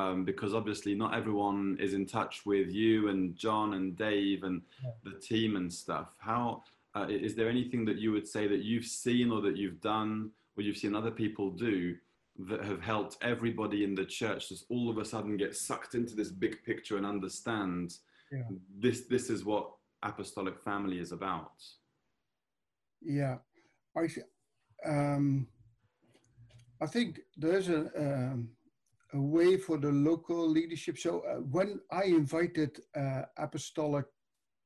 Um, because obviously not everyone is in touch with you and John and Dave and yeah. the team and stuff. How uh, is there anything that you would say that you've seen or that you've done or you've seen other people do that have helped everybody in the church just all of a sudden get sucked into this big picture and understand yeah. this this is what apostolic family is about? Yeah, I um, I think there's a um, a way for the local leadership. So uh, when I invited uh, apostolic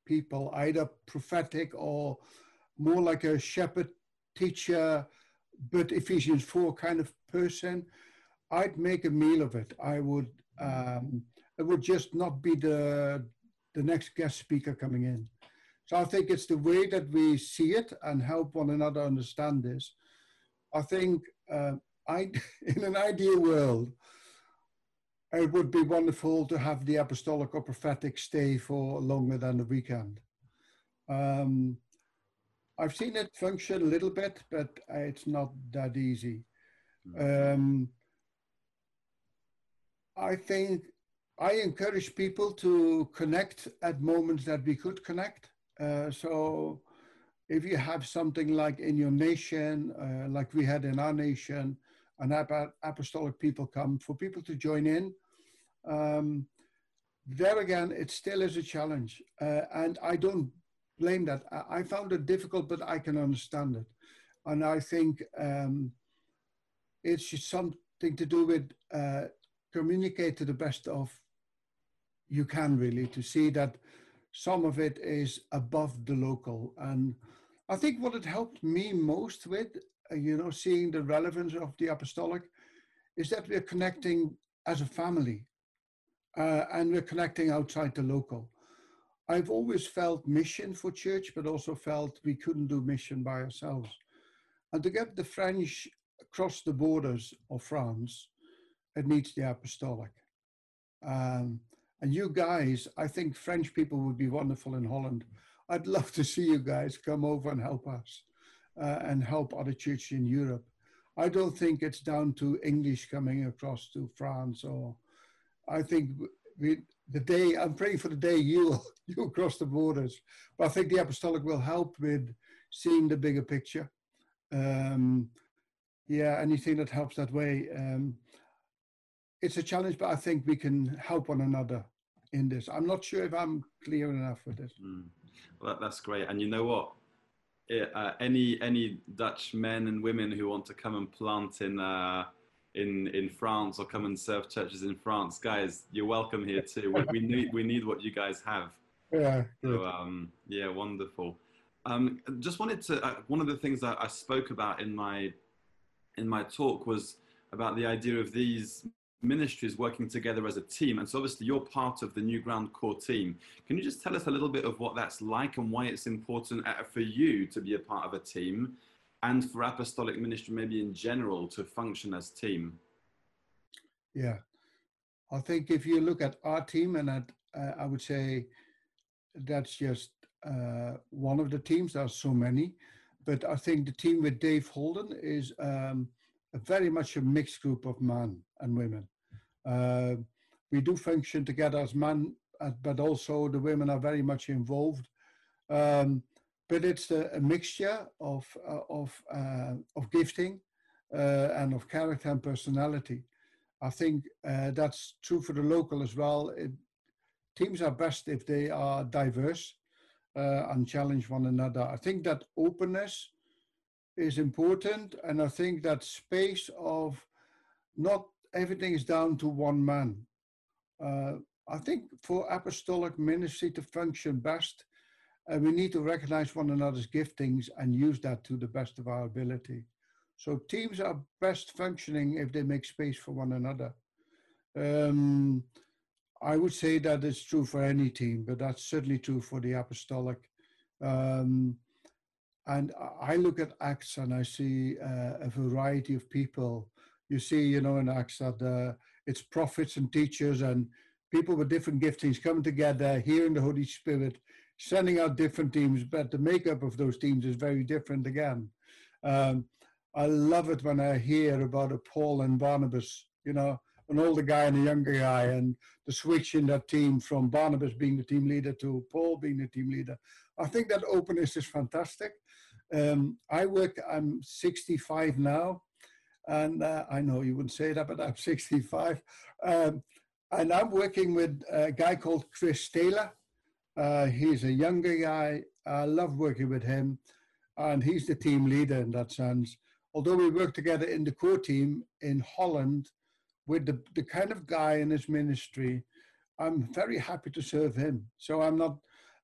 people, either prophetic or more like a shepherd teacher, but Ephesians 4 kind of person, I'd make a meal of it. I would, um, it would just not be the, the next guest speaker coming in. So I think it's the way that we see it and help one another understand this. I think uh, I, in an ideal world, it would be wonderful to have the apostolic or prophetic stay for longer than the weekend. Um, I've seen it function a little bit, but it's not that easy. Um, I think I encourage people to connect at moments that we could connect. Uh, so if you have something like in your nation, uh, like we had in our nation, an apostolic people come, for people to join in um, there again, it still is a challenge. Uh, and I don't blame that. I, found it difficult, but I can understand it. And I think um, it's something to do with uh, communicate to the best of you can really to see that some of it is above the local. And I think what it helped me most with, uh, you know, seeing the relevance of the apostolic, is that we're connecting as a family uh, and we're connecting outside the local. I've always felt mission for church, but also felt we couldn't do mission by ourselves. And to get the French across the borders of France, it needs the apostolic. Um, and you guys, I think French people would be wonderful in Holland. I'd love to see you guys come over and help us uh, and help other churches in Europe. I don't think it's down to English coming across to France or I think we, the day I'm praying for the day you you cross the borders, but I think the apostolic will help with seeing the bigger picture. Um, yeah, anything that helps that way. Um, it's a challenge, but I think we can help one another in this. I'm not sure if I'm clear enough with this. Mm. Well, that's great. And you know what? Uh, any any Dutch men and women who want to come and plant in uh, in in France or come and serve churches in France, guys, you're welcome here too. we, we need we need what you guys have. Yeah. So um, yeah, wonderful. Um, just wanted to. Uh, one of the things that I spoke about in my in my talk was about the idea of these ministries working together as a team. And so obviously you're part of the New Ground core team. Can you just tell us a little bit of what that's like and why it's important uh, for you to be a part of a team and for apostolic ministry maybe in general to function as team? Yeah. I think if you look at our team and at, uh, I would say that's just uh, one of the teams. There are so many, but I think the team with Dave Holden is um, very much a mixed group of men and women. Uh, we do function together as men, uh, but also the women are very much involved. Um, but it's a, a mixture of uh, of uh, of gifting uh, and of character and personality. I think uh, that's true for the local as well. It, teams are best if they are diverse and challenge one another. I think that openness is important, and I think that space of not everything is down to one man. Uh, I think for apostolic ministry to function best, uh, we need to recognize one another's giftings and use that to the best of our ability. So teams are best functioning if they make space for one another. Um, I would say that is true for any team, but that's certainly true for the apostolic. Um, and I look at Acts and I see uh, a variety of people you see, you know, in Acts that uh, it's prophets and teachers and people with different giftings coming together, hearing the Holy Spirit, sending out different teams, but the makeup of those teams is very different again. Um, I love it when I hear about a Paul and Barnabas, you know, an older guy and a younger guy, and the switch in that team from Barnabas being the team leader to Paul being the team leader. I think that openness is fantastic. Um, I work, I'm 65 now, and uh, I know you wouldn't say that, but I'm 65. Um, and I'm working with a guy called Chris Taylor. Uh, he's a younger guy. I love working with him. And he's the team leader in that sense. Although we work together in the core team in Holland with the, the kind of guy in his ministry, I'm very happy to serve him. So I'm not,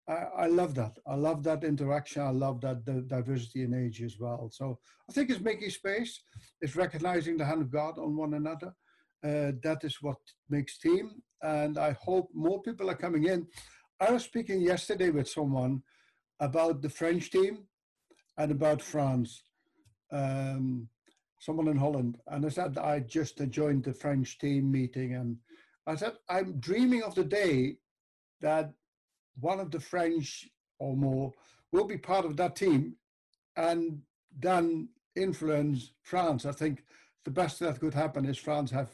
I, I love that. I love that interaction. I love that the diversity in age as well. So I think it's making space. It's recognizing the hand of God on one another. Uh, that is what makes team. And I hope more people are coming in. I was speaking yesterday with someone about the French team and about France. Um, someone in Holland, and I said I just joined the French team meeting, and I said I'm dreaming of the day that one of the French or more will be part of that team and then influence France. I think the best that could happen is France have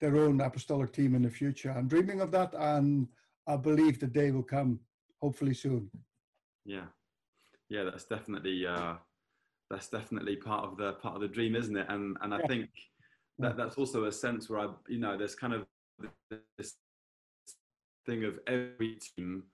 their own apostolic team in the future. I'm dreaming of that, and I believe the day will come, hopefully soon. Yeah, yeah, that's definitely uh, that's definitely part of the part of the dream, isn't it? And and I yeah. think that that's also a sense where I, you know, there's kind of this thing of every team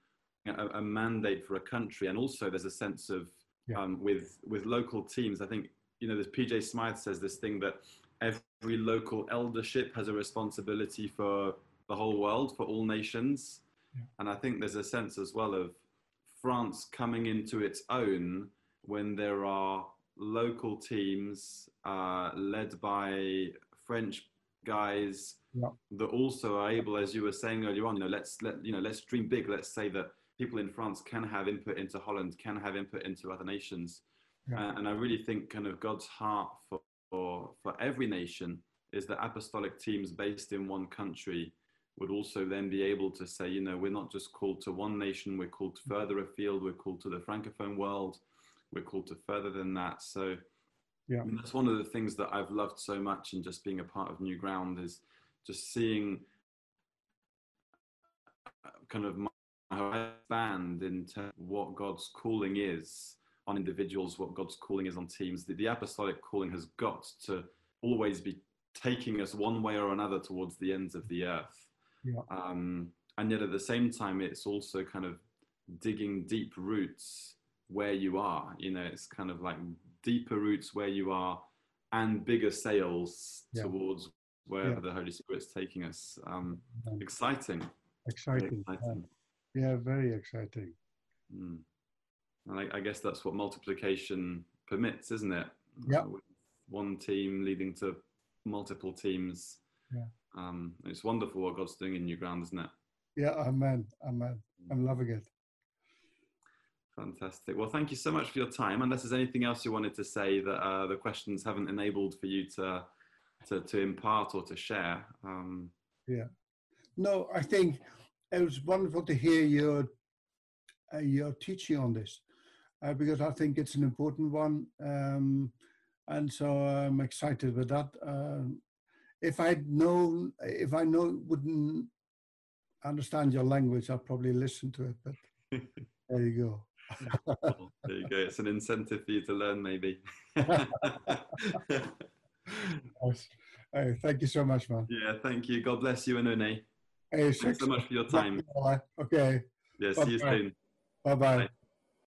a, a, mandate for a country, and also there's a sense of yeah. um, with with local teams. I think you know, this PJ Smyth says this thing that every local eldership has a responsibility for the whole world, for all nations, yeah. and I think there's a sense as well of France coming into its own when there are local teams uh, led by French guys yeah. that also are able, as you were saying earlier on, you know, let's let you know, let's dream big. Let's say that people in France can have input into Holland, can have input into other nations. Uh, and I really think kind of God's heart for, for, for every nation is that apostolic teams based in one country would also then be able to say, you know, we're not just called to one nation, we're called further afield, we're called to the Francophone world, we're called to further than that. So Yeah. I that's one of the things that I've loved so much in just being a part of New Ground is just seeing uh, kind of my band into what God's calling is on individuals, what God's calling is on teams. The, the apostolic calling has got to always be taking us one way or another towards the ends of the earth. Yeah. Um, and yet at the same time, it's also kind of digging deep roots where you are. You know, it's kind of like deeper roots where you are and bigger sails Yeah. towards where Yeah. the Holy Spirit's taking us. Um, exciting. Very exciting. yeah. Yeah, very exciting. Mm. And I, I guess that's what multiplication permits, isn't it? Yeah. Uh, One team leading to multiple teams. Yeah. Um, it's wonderful what God's doing in your Ground, isn't it? Yeah, amen, amen. I'm loving it. Fantastic. Well, thank you so much for your time. Unless there's anything else you wanted to say that uh, the questions haven't enabled for you to to, to impart or to share. Um, yeah. No, I think it was wonderful to hear your uh, your teaching on this uh, because I think it's an important one, um, and so I'm excited with that. Um, if I'd known, if I know wouldn't understand your language, I'd probably listen to it. But there you go. well, there you go. It's an incentive for you to learn, maybe. Hey, thank you so much, man. yeah, thank you. God bless you and Une. Hey, Thanks so much for your time. Okay. Yeah, see you Bye-bye. soon. Bye bye. Bye.